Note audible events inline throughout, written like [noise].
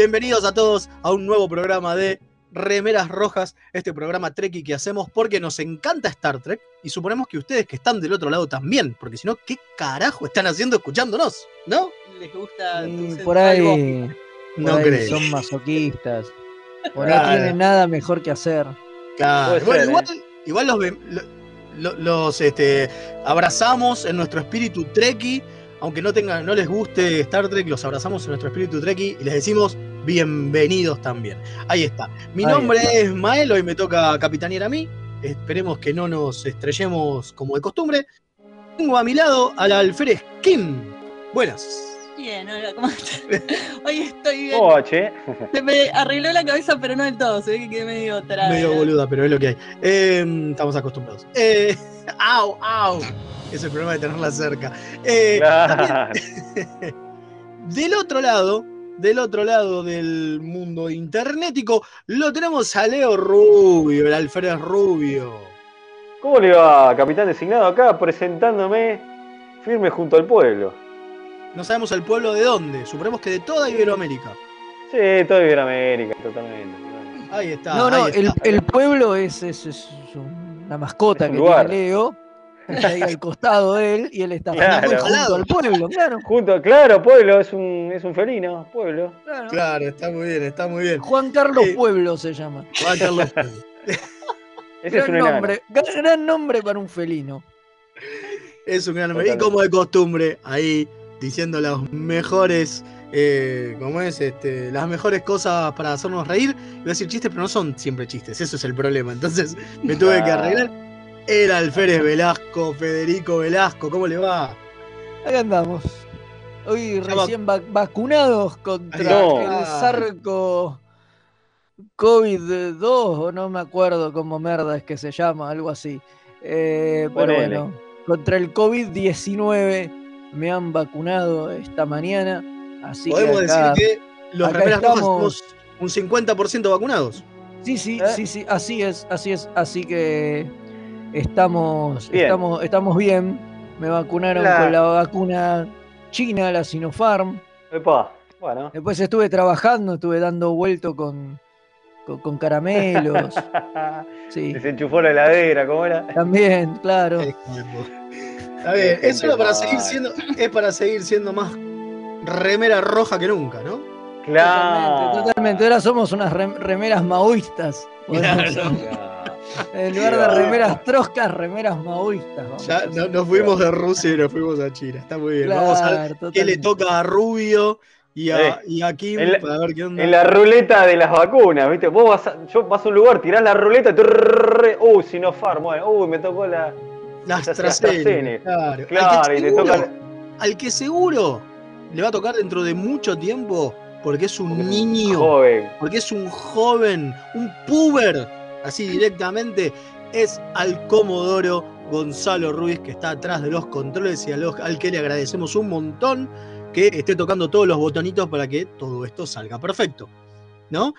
Bienvenidos a todos a un nuevo programa de Remeras Rojas, este programa Trekkie que hacemos porque nos encanta Star Trek y suponemos que ustedes que están del otro lado también, porque si no, ¿qué carajo están haciendo escuchándonos? ¿No? Les gusta. Tu por ahí, por No ahí creo. son masoquistas. [laughs] O no Claro. tienen nada mejor que hacer. Claro. Puede Bueno, ser, igual, los este, abrazamos en nuestro espíritu Trekkie, aunque no, tengan, no les guste Star Trek, los abrazamos en nuestro espíritu Trekkie y les decimos bienvenidos también. Ahí está. Mi Ahí nombre está. es Mael, hoy me toca capitanear a mí. Esperemos que no nos estrellemos como de costumbre. Tengo a mi lado al alférez Kim. Buenas. Bien, hola, ¿cómo estás? [laughs] Hoy estoy bien. Oh, che. Se me arregló la cabeza, pero no del todo. Se ve que quedé medio tarada. Medio boluda, pero es lo que hay. Eh, estamos acostumbrados. Eh, [laughs] au, au. Es el problema de tenerla cerca. Eh, Claro. [laughs] Del otro lado, del otro lado del mundo internetico, lo tenemos a Leo Rubio, el alférez Rubio. ¿Cómo le va, capitán designado acá presentándome firme junto al pueblo? No sabemos el pueblo de dónde, suponemos que de toda Iberoamérica. Sí, todo Iberoamérica, totalmente. Ahí está. no, no, el, el pueblo es, es, es una mascota Es un que lugar. tiene Leo. [laughs] Está ahí al costado de él y él está Claro. junto al pueblo, claro. Junto, claro, pueblo, es un, es un felino, pueblo. claro. Claro, está muy bien, está muy bien. Juan Carlos Sí. Pueblo se llama. Juan Carlos. [laughs] Ese es Gran un nombre, gran- gran nombre para un felino. Es un gran nombre. Y como de costumbre, ahí diciendo las mejores, eh, ¿cómo es? Este, las mejores cosas para hacernos reír. Iba a decir chistes, pero no son siempre chistes, eso es el problema. Entonces me tuve que Ah. arreglar. El alférez Velasco, Federico Velasco, ¿cómo le va? Acá andamos. Hoy recién va- vacunados contra No. el sarco COVID-2, o no me acuerdo cómo merda es que se llama, algo así. Eh, pero bueno, contra el COVID-19 me han vacunado esta mañana. Así Podemos que acá- decir que los remeras rojas un 50% vacunados. Sí, sí, ¿Eh? sí, sí, así es, así es, así que estamos, Bien. estamos, estamos bien. Me vacunaron La- con la vacuna china, la Sinopharm. Epa, bueno. Después estuve trabajando, estuve dando vuelto con, con, con caramelos. [laughs] Sí, Desenchufó la heladera, ¿cómo era? también, claro. Está bien, Qué es solo para seguir siendo, es para seguir siendo más remera roja que nunca, ¿no? Claro. totalmente. Ahora somos unas rem- remeras maoístas. Claro. [laughs] En lugar de remeras troscas, remeras maoístas. vamos Ya a no- nos fuimos de Rusia y nos fuimos a China. Está muy bien. Vamos a ver qué le toca a Rubio y a, Eh, y a Kim en la- para ver qué onda. En la ruleta de las vacunas, ¿viste? Vos vas a, yo vas a un lugar, tirás la ruleta, uy, Sinopharm, bueno, uy, me tocó la. Las las AstraZeneca. Claro. Claro, al, y que te toca. seguro, al que seguro le va a tocar dentro de mucho tiempo porque es un porque es un niño, Joven. porque es un joven, un puber, así directamente, es al Comodoro Gonzalo Ruiz que está atrás de los controles y a los- al que le agradecemos un montón que esté tocando todos los botonitos para que todo esto salga perfecto. ¿No?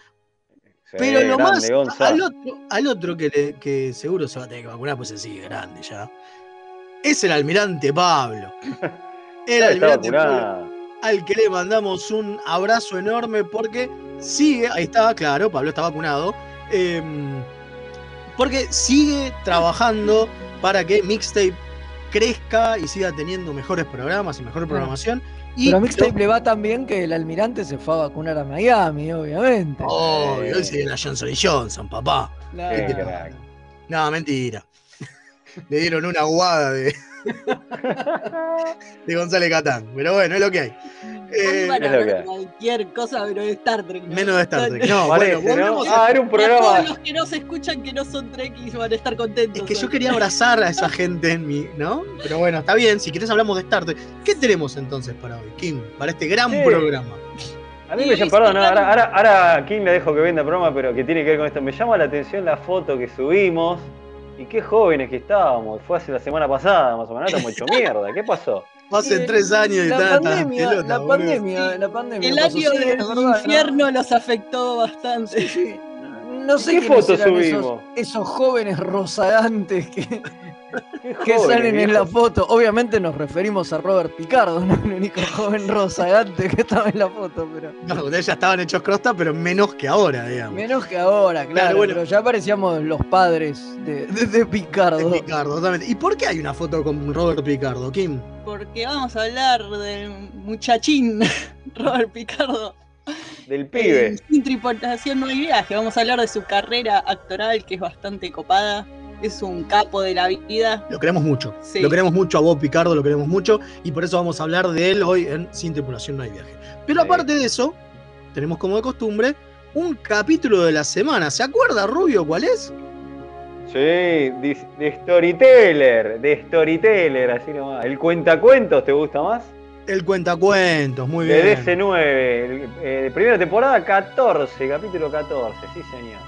Sí, Pero lo más Gonza. al otro, al otro que, le- que seguro se va a tener que vacunar, pues se sigue grande ya. Es el almirante Pablo. [laughs] El almirante Pablo, al que le mandamos un abrazo enorme porque sigue, ahí está, claro, Pablo está vacunado. em, porque sigue trabajando para que Mixtape crezca y siga teniendo mejores programas y mejor programación. Y Pero a Mixtape le va tan bien que el almirante se fue a vacunar a Miami, obviamente. Oh, Eh. hoy sigue la Johnson y Johnson, papá. Claro. Qué te crack. No, mentira. [laughs] Le dieron una guada de, [laughs] de González Catán. Pero bueno, es lo que hay. Eh, a hablar cualquier cosa, pero de Star Trek. ¿no? menos de Star Trek. No, Parece, bueno, ¿no? Ah, era un Y a todos programa. los que no se escuchan que no son Trekkies van a estar contentos. Es que yo quería abrazar a esa gente en mí, ¿no? Pero bueno, está bien. Si querés hablamos de Star Trek. ¿Qué tenemos entonces para hoy, Kim? Para este gran Sí. programa. A mí me llama, perdón, no, ahora, ahora, Kim le dejo que venda el programa, pero que tiene que ver con esto. Me llama la atención la foto que subimos y qué jóvenes que estábamos. Fue hace la semana pasada, más o menos, estamos hecho mierda. ¿Qué pasó? Eh, tres años y la pandemia, pelota, la pandemia, la pandemia. El año del verdad, ¿no? infierno los afectó bastante. No sé ¿Qué quiénes foto eran subimos? Esos, esos jóvenes rozagantes que, que salen en la viejos. foto. Obviamente nos referimos a Robert Picardo, ¿no? el único joven rozagante que estaba en la foto, pero No, ustedes ya estaban hechos crosta, pero menos que ahora, digamos. menos que ahora, claro. bueno. Pero ya parecíamos los padres de, de- de Picardo. De Picardo, totalmente. ¿Y por qué hay una foto con Robert Picardo, Kim? Porque vamos a hablar del muchachín [laughs] Robert Picardo. Del pibe. Sin tripulación no hay viaje. Vamos a hablar de su carrera actoral, que es bastante copada. Es un capo de la vida. Lo queremos mucho. Sí. Lo queremos mucho a Bob Picardo, lo queremos mucho. Y por eso vamos a hablar de él hoy en Sin Tripulación No hay Viaje. Pero Sí. aparte de eso, tenemos como de costumbre un capítulo de la semana. ¿Se acuerda, Rubio, cuál es? Sí, de, de Storyteller, de Storyteller, así nomás. ¿El cuentacuentos te gusta más? El cuentacuentos, muy De bien. DC9, el- eh, primera temporada 14, capítulo 14, sí señor.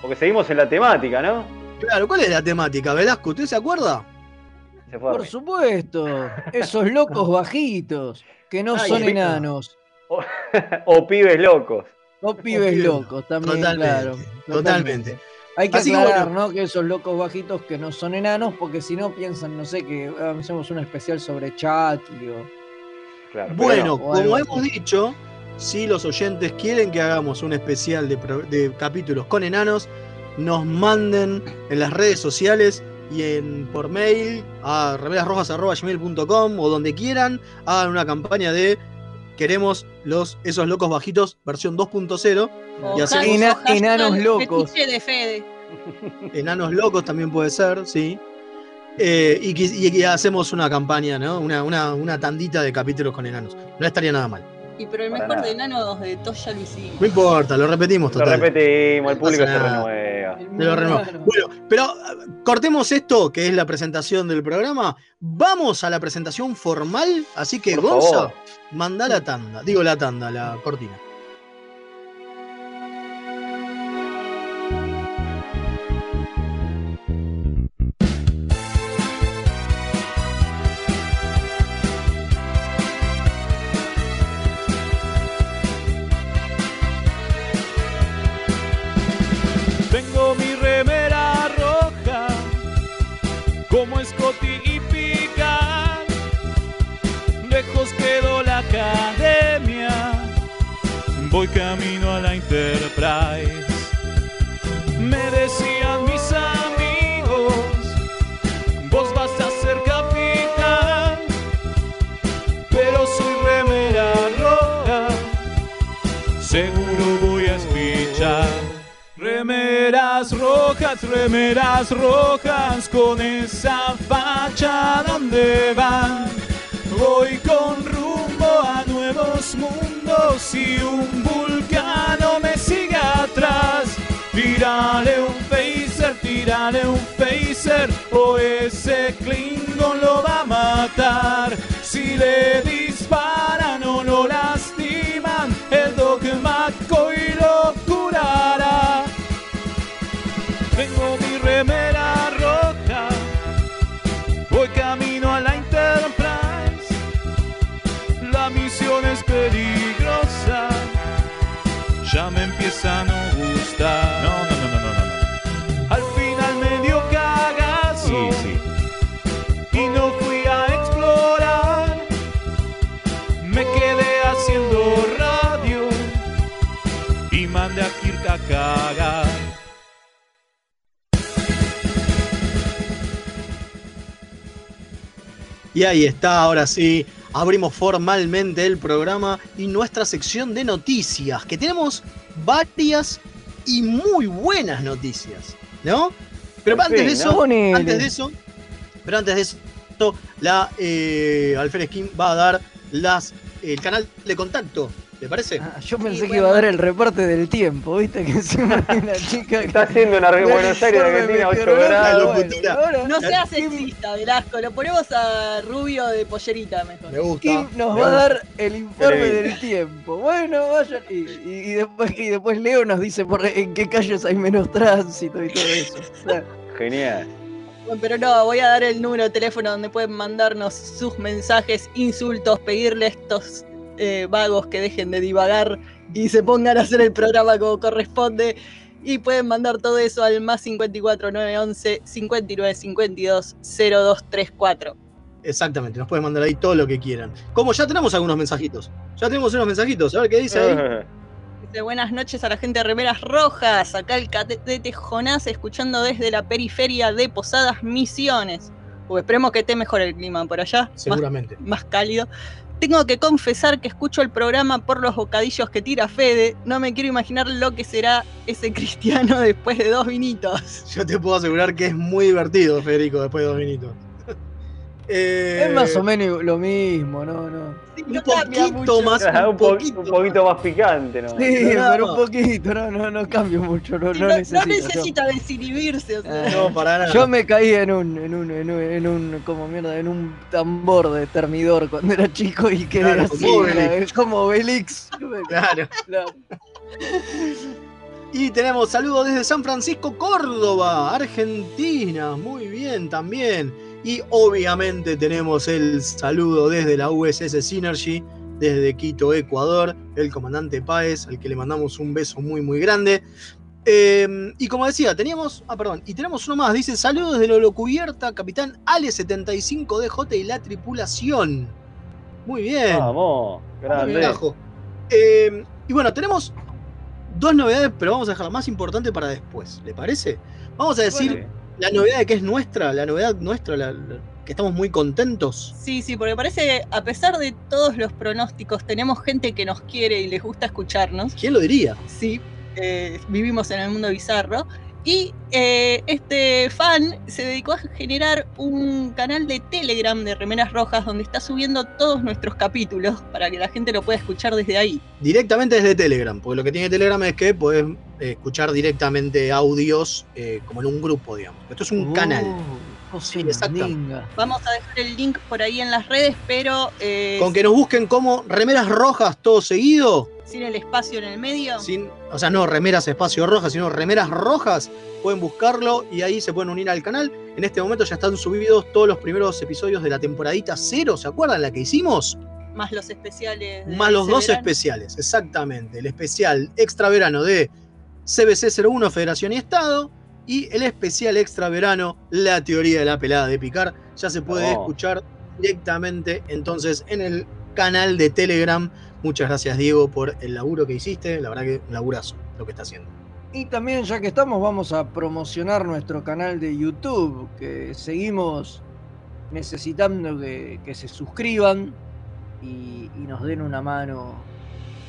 Porque seguimos en la temática, ¿no? Claro, ¿cuál es la temática, Velasco? ¿Usted se acuerda? Se fue Por supuesto, esos locos [laughs] bajitos que no Ay, son rico. enanos. [laughs] o pibes locos. O pibes locos también, Totalmente, claro. totalmente. Hay que Así que aclarar, bueno. ¿no? Que esos locos bajitos que no son enanos, porque si no piensan, no sé, que ah, hacemos un especial sobre Chucky o. Claro, Bueno, no. como hemos dicho, si los oyentes quieren que hagamos un especial de capítulos con enanos, nos manden en las redes sociales y en por mail a remerasrojas.gmail.com o donde quieran, hagan una campaña de queremos los esos locos bajitos versión 2.0, O Y hacemos- Ena- enanos locos. fetiche de Fede. [laughs] enanos locos también puede ser, sí. Eh, y, y que hacemos una campaña, ¿no? Una, una, una tandita de capítulos con enanos. No estaría nada mal. Y pero el Para mejor nada. de enanos de todos ya lo hicimos. No importa, lo repetimos Lo total. repetimos, el público se nada. renueva. Te lo renuevo. Bueno, pero ah, cortemos esto, que es la presentación del programa. Vamos a la presentación formal. Así que, Por Gonza, favor. manda la tanda. Digo la tanda, la cortina. Voy camino a la Enterprise. Me decían mis amigos, vos vas a ser capitán, pero soy remera roja, seguro voy a espichar. Remeras rojas, remeras rojas, con esa facha donde van. Voy con a nuevos mundos y un vulcano me sigue atrás. Tírale un phaser, tírale un phaser, o ese Klingon lo va a matar. Si le disparan o lo lastiman, Y ahí está, ahora sí. Abrimos formalmente el programa y nuestra sección de noticias, que tenemos varias y muy buenas noticias, ¿no? Pero Por antes fin, de eso, antes de eso, pero antes de eso, la eh, Alfred Skin va a dar las el canal de contacto, ¿le parece? Ah, yo pensé Sí, que iba a dar el reporte del tiempo, ¿viste? Que encima [laughs] una chica que. Está haciendo una del Buenos Aires, Argentina, 8 meteorológico, grados. Bueno, No seas Kim- sexista, Velasco. Lo ponemos a Rubio de pollerita mejor. Me gusta. Kim nos me va a gusta. dar el informe del tiempo. Bueno, vayan. Y, y- y después, y después Leo nos dice por en qué calles hay menos tránsito y todo eso. O sea, Genial. Bueno, pero no, voy a dar el número de teléfono donde pueden mandarnos sus mensajes, insultos, pedirle estos eh, vagos que dejen de divagar y se pongan a hacer el programa como corresponde. Y pueden mandar todo eso al más 54 911 59 52 0234. Exactamente, nos pueden mandar ahí todo lo que quieran. Como ya tenemos algunos mensajitos. Ya tenemos unos mensajitos. A ver qué dice ahí. [laughs] Dice buenas noches a la gente de Remeras Rojas. Acá el cadete Jonás escuchando desde la periferia de Posadas Misiones. Pues esperemos que esté mejor el clima por allá. Más, Seguramente. más cálido. Tengo que confesar que escucho el programa por los bocadillos que tira Fede. No me quiero imaginar lo que será ese [laughs] cristiano después de dos vinitos. Yo te puedo asegurar que es muy divertido, Federico, después de dos minutos. Eh, Es más o menos lo mismo, no, no. Sí, Un no poquito mucho. más, Claro, un un, po- poquito. un poquito más picante, ¿no? Sí, pero un poquito, no, no, no cambio mucho, no, Sí, no no, necesito. necesita desinhibirse. o sea. Ah. No, para nada. Yo me caí en un, en un, en un, en un, como mierda, en un tambor de termidor cuando era chico y quedé Claro, así, como Obelix. es como. Claro. Claro. Y tenemos saludos desde San Francisco, Córdoba, Argentina. Muy bien también. Y obviamente tenemos el saludo desde la USS Synergy, desde Quito, Ecuador, el comandante Páez, al que le mandamos un beso muy, muy grande. Eh, y como decía, teníamos. Ah, perdón. Y tenemos uno más. Dice: Saludos de Lolo Cubierta, capitán Ale75DJ y la tripulación. Muy bien. Vamos, grande. Eh, y bueno, tenemos dos novedades, pero vamos a dejar la más importante para después. ¿Le parece? Vamos a decir Bueno, la novedad de que es nuestra, la novedad nuestra, la- la- que estamos muy contentos. Sí, sí, porque parece que a pesar de todos los pronósticos, tenemos gente que nos quiere y les gusta escucharnos. ¿Quién lo diría? Sí, eh, vivimos en el mundo bizarro. Y eh, este fan se dedicó a generar un canal de Telegram de Remeras Rojas donde está subiendo todos nuestros capítulos para que la gente lo pueda escuchar desde ahí. Directamente desde Telegram, porque lo que tiene Telegram es que puedes eh, escuchar directamente audios eh, como en un grupo, digamos. Esto es un canal. Oh, Sí, exacto. Vamos a dejar el link por ahí en las redes, pero eh, Con que nos busquen como remeras rojas todo seguido, sin el espacio en el medio. sin, o sea, no remeras espacio rojas, sino remeras rojas, pueden buscarlo y ahí se pueden unir al canal. En este momento ya están subidos todos los primeros episodios de la temporadita cero, ¿se acuerdan la que hicimos? Más los especiales. de Más los dos verano. especiales, exactamente. El especial extra verano de CBC 01 Federación y Estado y el especial extra verano La teoría de la pelada de picar. Ya se puede Oh. escuchar directamente entonces en el canal de Telegram. Muchas gracias Diego por el laburo que hiciste. La verdad que un laburazo lo que está haciendo. Y también, ya que estamos, vamos a promocionar nuestro canal de YouTube, que seguimos necesitando que, que se suscriban y, y nos den una mano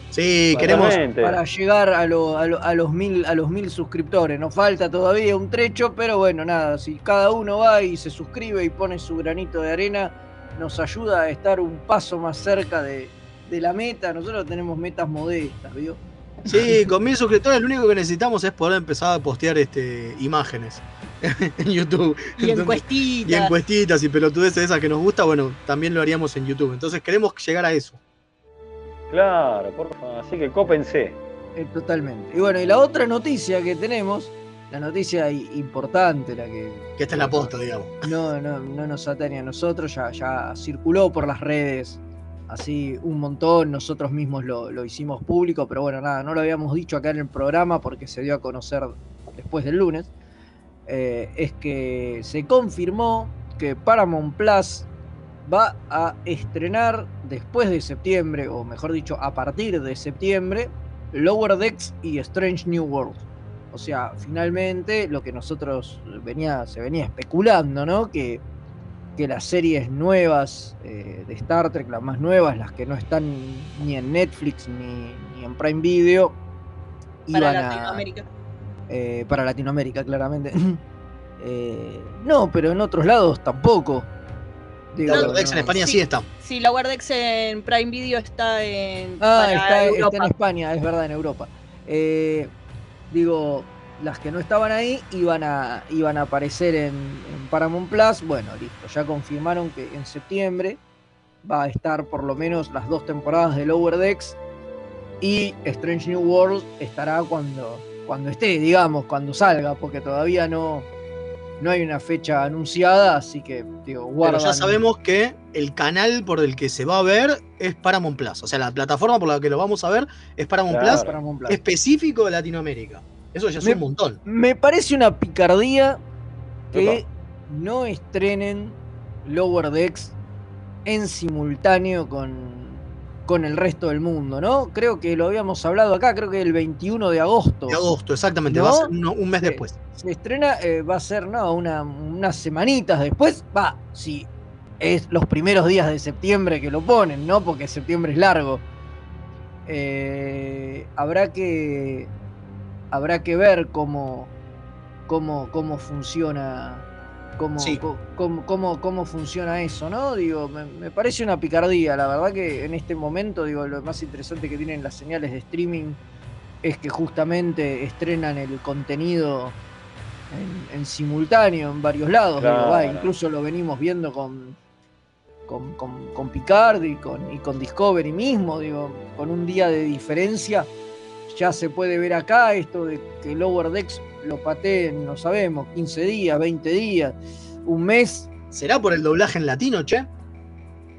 Sí, queremos, para llegar a, lo- a lo- a los mil, a los mil suscriptores. Nos falta todavía un trecho, pero bueno, nada, si cada uno va y se suscribe y pone su granito de arena, nos ayuda a estar un paso más cerca de, de la meta. Nosotros tenemos metas modestas, ¿vio? sí, con mil suscriptores lo único que necesitamos es poder empezar a postear este, imágenes [laughs] en YouTube. Y Entonces- encuestitas. y encuestitas y pelotudeces esas que nos gusta, bueno, también lo haríamos en YouTube. Entonces queremos llegar a eso. Claro, por favor. Así que cópense. Eh, totalmente. Y bueno, y la otra noticia que tenemos, la noticia importante, la que Que esta es la posta, digamos. no, no, no nos atañe a nosotros, ya, ya circuló por las redes así un montón, nosotros mismos lo, lo hicimos público, pero bueno, nada, no lo habíamos dicho acá en el programa porque se dio a conocer después del lunes, eh, es que se confirmó que Paramount Plus va a estrenar después de septiembre, o mejor dicho, a partir de septiembre, Lower Decks y Strange New World. O sea, finalmente lo que nosotros venía, se venía especulando, ¿no? Que, que las series nuevas eh, de Star Trek, las más nuevas, las que no están ni en Netflix ni, ni en Prime Video, para iban a- Latinoamérica. eh, para Latinoamérica, claramente. [clears throat] Eh, no, pero en otros lados tampoco. Digo, Lower Decks en no. España sí, Sí. está. Sí, la Wardex en Prime Video está en. Ah, para está, está en España, es verdad, en Europa. Eh, digo, las que no estaban ahí iban a, iban a aparecer en, en Paramount Plus. Bueno, listo, ya confirmaron que en septiembre va a estar por lo menos las dos temporadas de Lower Decks y Strange New World estará cuando, cuando esté, digamos, cuando salga, porque todavía no, no hay una fecha anunciada, así que digo, Pero guardan. ya sabemos que el canal por el que se va a ver es Paramount Plus. O sea, la plataforma por la que lo vamos a ver es Paramount Claro. Plus Paramount Plus. específico de Latinoamérica. Eso ya es Me- un montón. Me parece una picardía que no estrenen Lower Decks en simultáneo con, con el resto del mundo, ¿no? Creo que lo habíamos hablado acá, creo que el 21 de agosto. De agosto, exactamente. ¿No? Va a ser un mes después. Se estrena, eh, va a ser, no, una, unas semanitas después. Va, si es los primeros días de septiembre que lo ponen, ¿no? Porque septiembre es largo. Eh, habrá que. Habrá que ver cómo. cómo, cómo funciona. Cómo, Sí. cómo, cómo- cómo funciona eso, ¿no? Digo, me, me parece una picardía. La verdad que en este momento, digo, lo más interesante que tienen las señales de streaming es que justamente estrenan el contenido en, en simultáneo en varios lados. digo, va, Claro. incluso lo venimos viendo con, con, con- con Picard y con, y con Discovery mismo, digo, con un día de diferencia. Ya se puede ver acá esto de que Lower Decks lo pateen, no sabemos, 15 días, 20 días, un mes. ¿Será por el doblaje en latino, che?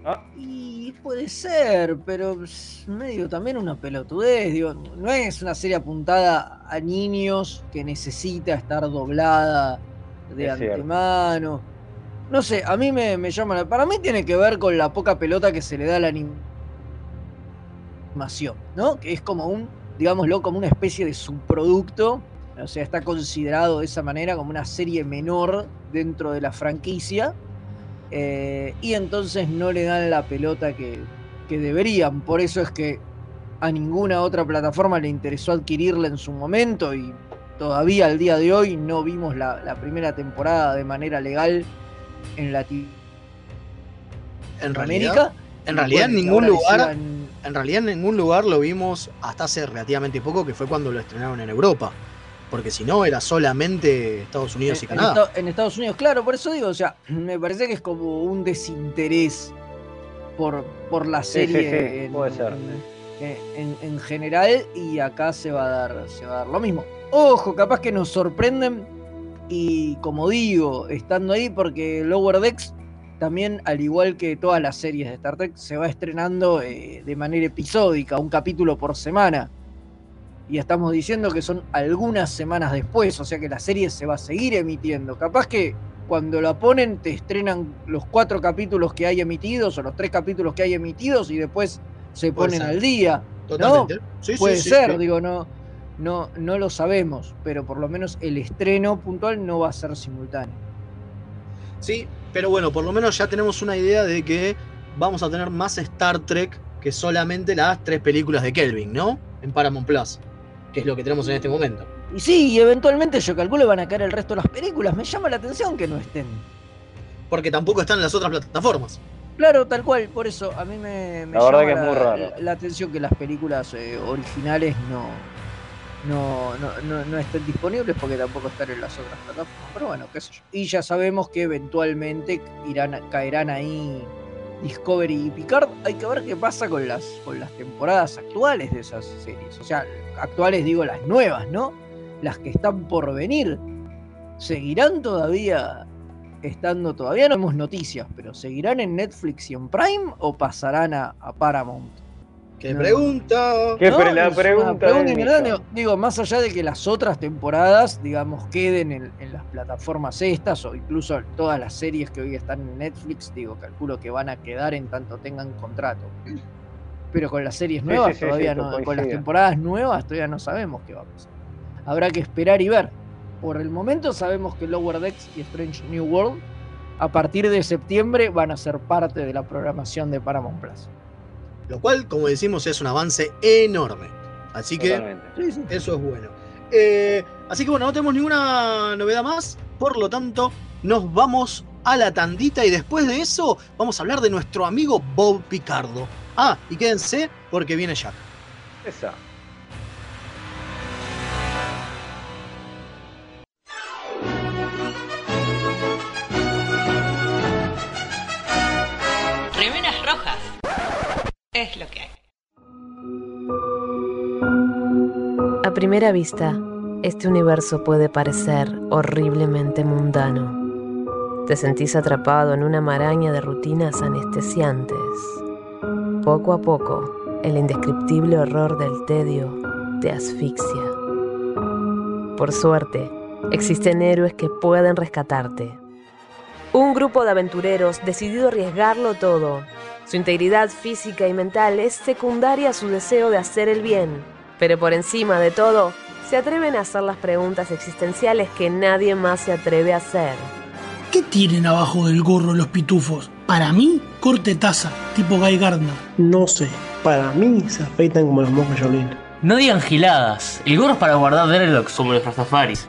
Ah, Y puede ser, pero es medio también una pelotudez. Digo, no es una serie apuntada a niños que necesita estar doblada de Es cierto. antemano. No sé, a mí me, me llama. la- Para mí tiene que ver con la poca pelota que se le da a la anim- animación, ¿no? Que es como un, digámoslo, como una especie de subproducto. O sea, está considerado de esa manera como una serie menor dentro de la franquicia. Eh, y entonces no le dan la pelota que, que deberían. Por eso es que a ninguna otra plataforma le interesó adquirirla en su momento y todavía al día de hoy no vimos la, la primera temporada de manera legal en Latinoamérica. En realidad, en realidad en ningún lugar, en realidad en ningún lugar lo vimos hasta hace relativamente poco, que fue cuando lo estrenaron en Europa. Porque si no, era solamente Estados Unidos y en, Canadá. Esta- en Estados Unidos, claro, por eso digo, o sea, [clears throat] me parece que es como un desinterés por, por la Sí, sí, serie sí, en, puede ser. en- en- en general y acá se va a dar, se va a dar lo mismo. Ojo, capaz que nos sorprenden y como digo, estando ahí porque Lower Decks también, al igual que todas las series de Star Trek, se va estrenando eh, de manera episódica, un capítulo por semana. Y estamos diciendo que son algunas semanas después, o sea que la serie se va a seguir emitiendo. Capaz que cuando la ponen te estrenan los cuatro capítulos que hay emitidos o los tres capítulos que hay emitidos y después se ponen ser. al día. Totalmente. Sí, sí, Puede sí, ser, sí. digo, no, no, no lo sabemos, pero por lo menos el estreno puntual no va a ser simultáneo. Sí, pero bueno, por lo menos ya tenemos una idea de que vamos a tener más Star Trek que solamente las tres películas de Kelvin, ¿no? En Paramount Plus, que es lo que tenemos en este momento. Y sí, y eventualmente yo calculo van a caer el resto de las películas. Me llama la atención que no estén. Porque tampoco están en las otras plataformas. Claro, tal cual, por eso a mí me, me La verdad llama que es la, muy raro. la- la atención que las películas eh, originales no, no, no, no, estén disponibles porque tampoco están en las otras plataformas. Pero bueno, qué sé yo. Y ya sabemos que eventualmente irán, caerán ahí Discovery y Picard. Hay que ver qué pasa con las, con las temporadas actuales de esas series. O sea, actuales digo las nuevas, ¿no? Las que están por venir. ¿Seguirán todavía estando todavía no vemos noticias, pero ¿seguirán en Netflix y en Prime o pasarán a Paramount? ¿Qué No. pregunta? ¿Qué ¿No? pre- la pregunta. Digo, digo, más allá de que las otras temporadas, digamos, queden en, en las plataformas estas o incluso todas las series que hoy están en Netflix, digo, calculo que van a quedar en tanto tengan contrato. Pero con las series nuevas sí, sí, todavía sí, no, con las temporadas nuevas todavía no sabemos qué va a pasar. Habrá que esperar y ver. Por el momento sabemos que Lower Decks y Strange New World a partir de septiembre van a ser parte de la programación de Paramount Plus. Lo cual, como decimos, es un avance enorme. Así que. Sí, eso es bueno. Eh, así que bueno, no tenemos ninguna novedad más. Por lo tanto, nos vamos a la tandita y después de eso vamos a hablar de nuestro amigo Bob Picardo. Ah, y quédense porque viene Jack. Esa. A primera vista, este universo puede parecer horriblemente mundano. Te sentís atrapado en una maraña de rutinas anestesiantes. Poco a poco, el indescriptible horror del tedio te asfixia. Por suerte, existen héroes que pueden rescatarte. Un grupo de aventureros decidido a arriesgarlo todo. Su integridad física y mental es secundaria a su deseo de hacer el bien, pero por encima de todo, se atreven a hacer las preguntas existenciales que nadie más se atreve a hacer. ¿Qué tienen abajo del gorro los pitufos? Para mí, corte taza, tipo Guy Gardner. No sé, para mí se afeitan como los monjes Shaolin. No digan giladas, el gorro es para guardar Dreadlocks como los Rastafaris.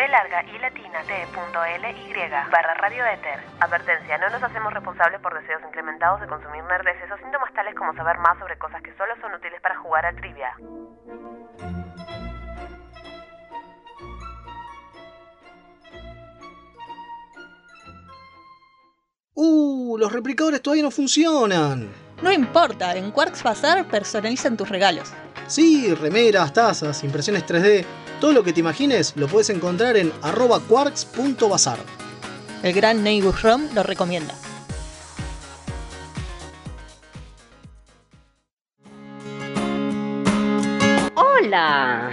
b larga y latina t.ly barra radioéter. Advertencia, no nos hacemos responsables por deseos incrementados de consumir nerdeces o síntomas tales como saber más sobre cosas que solo son útiles para jugar a trivia. ¡Uh! Los replicadores todavía no funcionan. No importa, en Quarks Bazar personalizan tus regalos. Sí, remeras, tazas, impresiones 3D, todo lo que te imagines lo puedes encontrar en arroba quarks.bazar. El gran Neighbor Rom lo recomienda. Hola,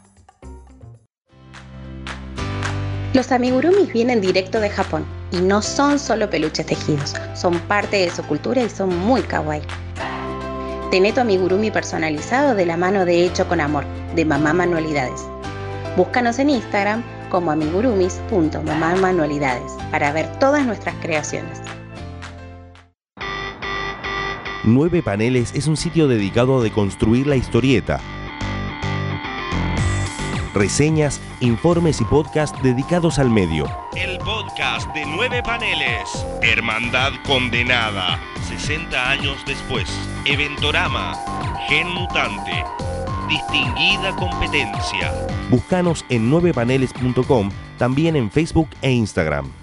Los amigurumis vienen directo de Japón y no son solo peluches tejidos, son parte de su cultura y son muy kawaii. Tené tu amigurumi personalizado de la mano de Hecho con Amor, de Mamá Manualidades. Búscanos en Instagram como amigurumis.mamamanualidades para ver todas nuestras creaciones. Nueve Paneles es un sitio dedicado a deconstruir la historieta. Reseñas, informes y podcast dedicados al medio. El podcast de nueve paneles. Hermandad condenada. 60 años después. Eventorama. Gen mutante. Distinguida competencia. Búscanos en 9paneles.com, también en Facebook e Instagram.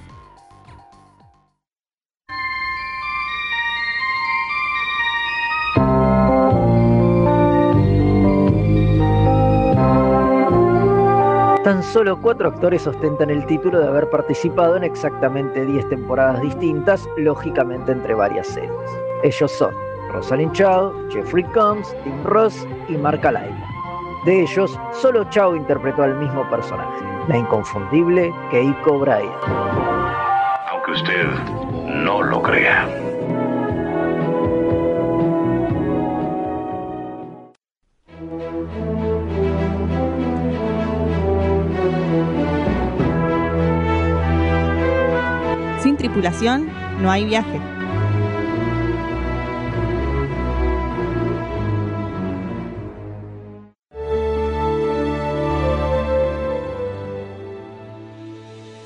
Solo cuatro actores ostentan el título de haber participado en exactamente 10 temporadas distintas, lógicamente entre varias series. Ellos son Rosalind Chow, Jeffrey Combs, Tim Ross y Mark Laila. De ellos, solo Chow interpretó al mismo personaje, la inconfundible Keiko Bryan. Aunque usted no lo crea. Tripulación no hay viaje.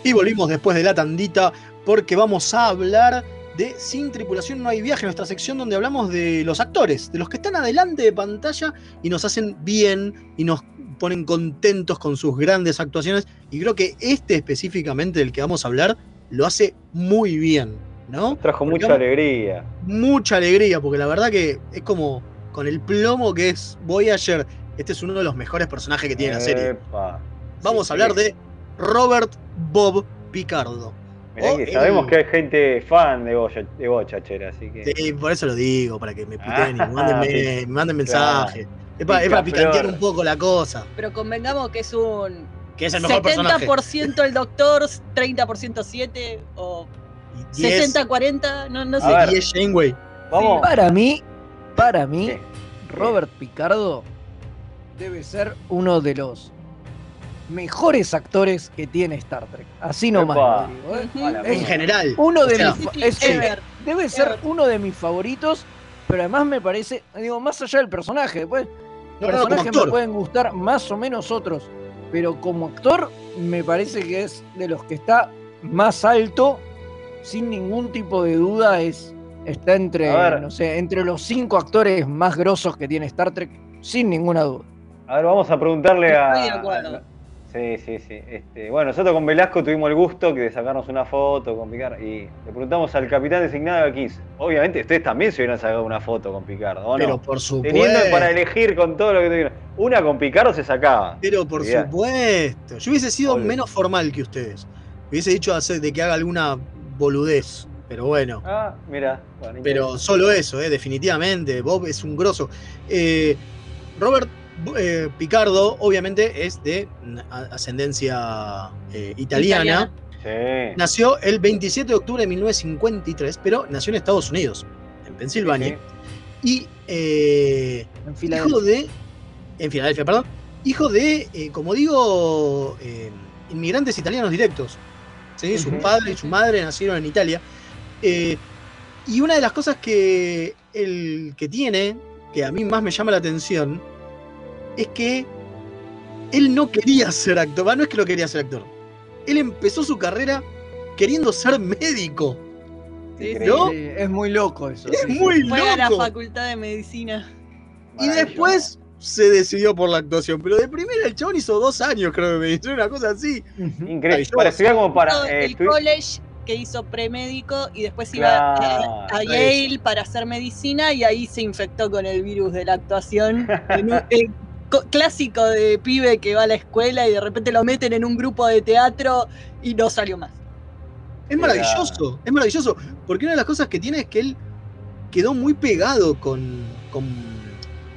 Y volvimos después de la tandita porque vamos a hablar de Sin Tripulación No hay Viaje, nuestra sección donde hablamos de los actores, de los que están adelante de pantalla y nos hacen bien y nos ponen contentos con sus grandes actuaciones. Y creo que este específicamente del que vamos a hablar lo hace muy bien, ¿no? Trajo Porque mucha alegría. Mucha alegría, porque la verdad que es como con el plomo que es Voyager, este es uno de los mejores personajes que tiene la serie. Vamos a hablar de Robert Bob Picardo. Mirá O que el- sabemos que hay gente fan de Bocha, de Bocha, Chera, así que. Sí, por eso lo digo, para que me puteen y Ah, me manden, me- [laughs] sí. me manden Claro. mensaje. Es para, es para Picaflor. picantear un poco la cosa. Pero convengamos que es un Que es el mejor personaje. 70% el Doctor, 30% 7 o Y 10 60-40, no, no A sé. ver. 10 Janeway. Vamos. Para mí, para mí, ¿Qué? Robert Picardo debe ser uno de los mejores actores que tiene Star Trek. Así nomás digo, ¿eh? En general. Uno de O sea, mis es Ever. debe ser Ever. uno de mis favoritos, pero además me parece, digo, más allá del personaje, después No, personajes me pueden gustar más o menos otros, pero como actor me parece que es de los que está más alto, sin ningún tipo de duda, es está entre, no sé, entre los cinco actores más grosos que tiene Star Trek, sin ninguna duda. A ver, vamos a preguntarle Estoy de a. Sí, sí, sí. Este, bueno, nosotros con Velasco tuvimos el gusto de sacarnos una foto con Picard y le preguntamos al capitán designado de 15. Obviamente ustedes también se hubieran sacado una foto con Picardo, ¿o no? Pero por supuesto. Teniendo para elegir con todo lo que tuvieron. Una con Picardo se sacaba. Pero por supuesto. Yo hubiese sido menos formal que ustedes. Hubiese dicho hacer- de que haga alguna boludez. Pero bueno. Ah, mira. Bueno, Pero solo eso, eh, definitivamente. Bob es un grosso. Eh, Robert eh, Picardo, obviamente, es de mm, ascendencia eh, italiana. Sí. Nació el 27 de octubre de 1953, pero nació en Estados Unidos, en Pensilvania. Y eh, En hijo de. En Filadelfia, perdón. Hijo de, eh, como digo, eh, inmigrantes italianos directos. ¿sí? Su padre y su madre nacieron en Italia. Y una de las cosas que el que tiene, que a mí más me llama la atención, es que él no quería ser actor. Va, no es que no quería ser actor. Él empezó su carrera queriendo ser médico. ¿No? Sí, es muy loco eso. Es sí, muy Fue a la facultad de medicina. Y después se decidió por la actuación. Pero de primera el chabón hizo dos años, creo que me hizo una cosa así. Increíble. Parecía como para. Eh, el college que hizo premédico y después iba a- Claro, a, Yale para hacer medicina y ahí se infectó con el virus de la actuación. [laughs] En un- eh, co- clásico de pibe que va a la escuela y de repente lo meten en un grupo de teatro y no salió más. Es maravilloso, es maravilloso. Porque una de las cosas que tiene es que él quedó muy pegado con, con,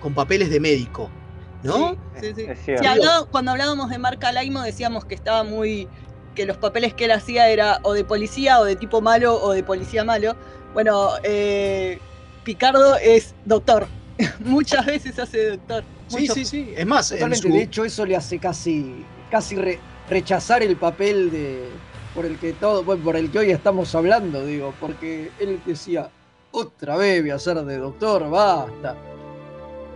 con papeles de médico. ¿No? Sí, sí. Hablado- cuando hablábamos de Marca Laimo decíamos que estaba muy que los papeles que él hacía era o de policía o de tipo malo o de policía malo. Bueno, eh, Picardo es doctor. [laughs] Muchas veces hace doctor. Sí, sí, sí. Es más, en Totalmente, su- de hecho eso le hace casi, casi re- rechazar el papel de por el que todo, bueno, por el que hoy estamos hablando, digo, porque él decía, otra vez voy a ser de doctor, basta.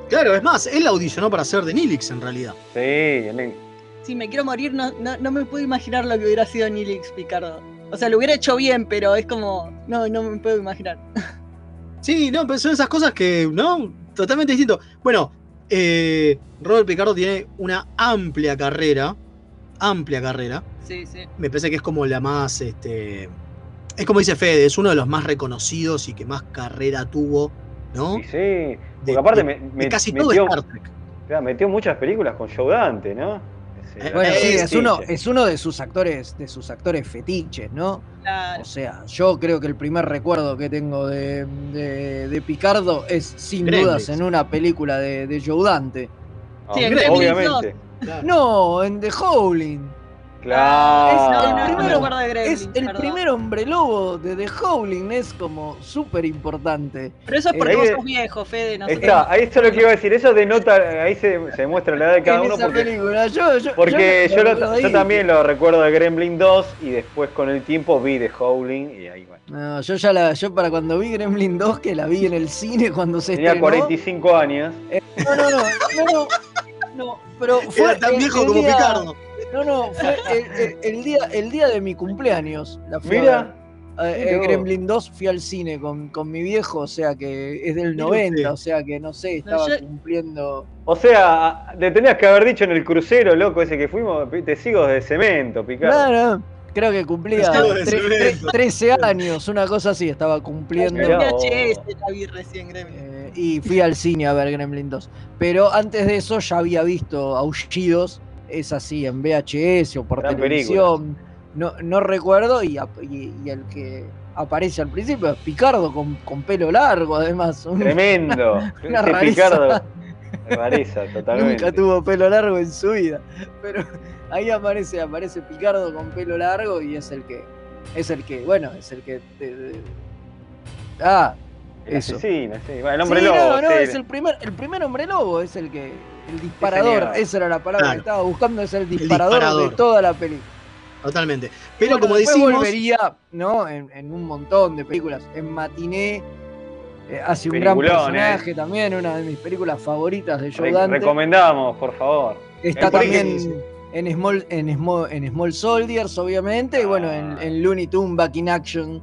Claro, es más, él audicionó para ser de Nilix en realidad. Sí, el- Si me quiero morir, no, no, no me puedo imaginar lo que hubiera sido Nilix Picardo. O sea, lo hubiera hecho bien, pero es como. No, no me puedo imaginar. Sí, no, pero son esas cosas que, ¿no? Totalmente distinto. Bueno, eh, Robert Picardo tiene una amplia carrera. Amplia carrera. Sí, sí. Me parece que es como la más, este. Es como dice Fede, es uno de los más reconocidos y que más carrera tuvo, ¿no? Sí, sí. Porque aparte me, de me- casi todo Star Trek. claro, metió muchas películas con Joe Dante, ¿no? Ese- Bueno, sí, es uno, es uno de sus actores, de sus actores fetiches, ¿no? Claro. O sea, yo creo que el primer recuerdo que tengo de, de- de Picardo es sin Gremlins. dudas en una película de, de Joe Dante. Sí, en Gremlins obviamente. No, en The Howling. Claro. el primero Es el perdón. primer hombre lobo de The Howling, es como súper importante. Pero eso es porque Eh, vos ahí- sos viejo, Fede. Ahí está, ahí eso es lo que iba a decir. Eso denota, ahí se, se demuestra la edad de cada en uno esa porque, película. Yo, yo- porque yo yo, me lo- acuerdo yo ahí. también lo recuerdo de Gremlin 2 y después con el tiempo vi The Howling y ahí bueno. No, yo ya la, yo para cuando vi Gremlin 2, que la vi en el cine cuando se Tenía estrenó. 45 años. No, no, no, no, no, no, pero fue Era tan viejo como día- Picardo. No, no, fue [laughs] el, el- el día, el día de mi cumpleaños. La fui Mira. Eh. Gremlin 2 fui al cine con, con mi viejo, o sea que es del Mire 90, usted. o sea que no sé, estaba yo- cumpliendo. O sea, le tenías que haber dicho en el crucero, loco, ese que fuimos, te sigo de cemento, Picardo. Claro, creo que cumplía Estaba de tre- tre- cemento. 13 años, una cosa así, estaba cumpliendo. VHS la vi recién, Gremlins. Eh, y fui al cine a ver Gremlin 2. Pero antes de eso ya había visto Aullidos, es así, en VHS o por Gran televisión. No, no recuerdo, y, ap- y- y el que aparece al principio es Picardo con, con pelo largo, además. un- Tremendo. [laughs] Una rareza. Picardo. Rareza, [laughs] totalmente. Nunca tuvo pelo largo en su vida. Pero ahí aparece, aparece Picardo con pelo largo y es el que, es el que, bueno, es el que. de- de- ah, El eso. asesino, sí. Bueno, el hombre Sí, lobo. no, no, sí. es el primer, el primer hombre lobo, es el que, el disparador, esa era la palabra Claro. que estaba buscando, es el disparador, disparador. de toda la película. Totalmente. Pero Bueno, como después decimos. volvería, ¿no? En, en un montón de películas. En Matiné eh, hace un gran personaje también, una de mis películas favoritas de Joe Re- Dante. recomendamos, por favor. Está El también en Small, en, Small, en Small Soldiers, obviamente, y bueno, en, en Looney Tunes Back in Action.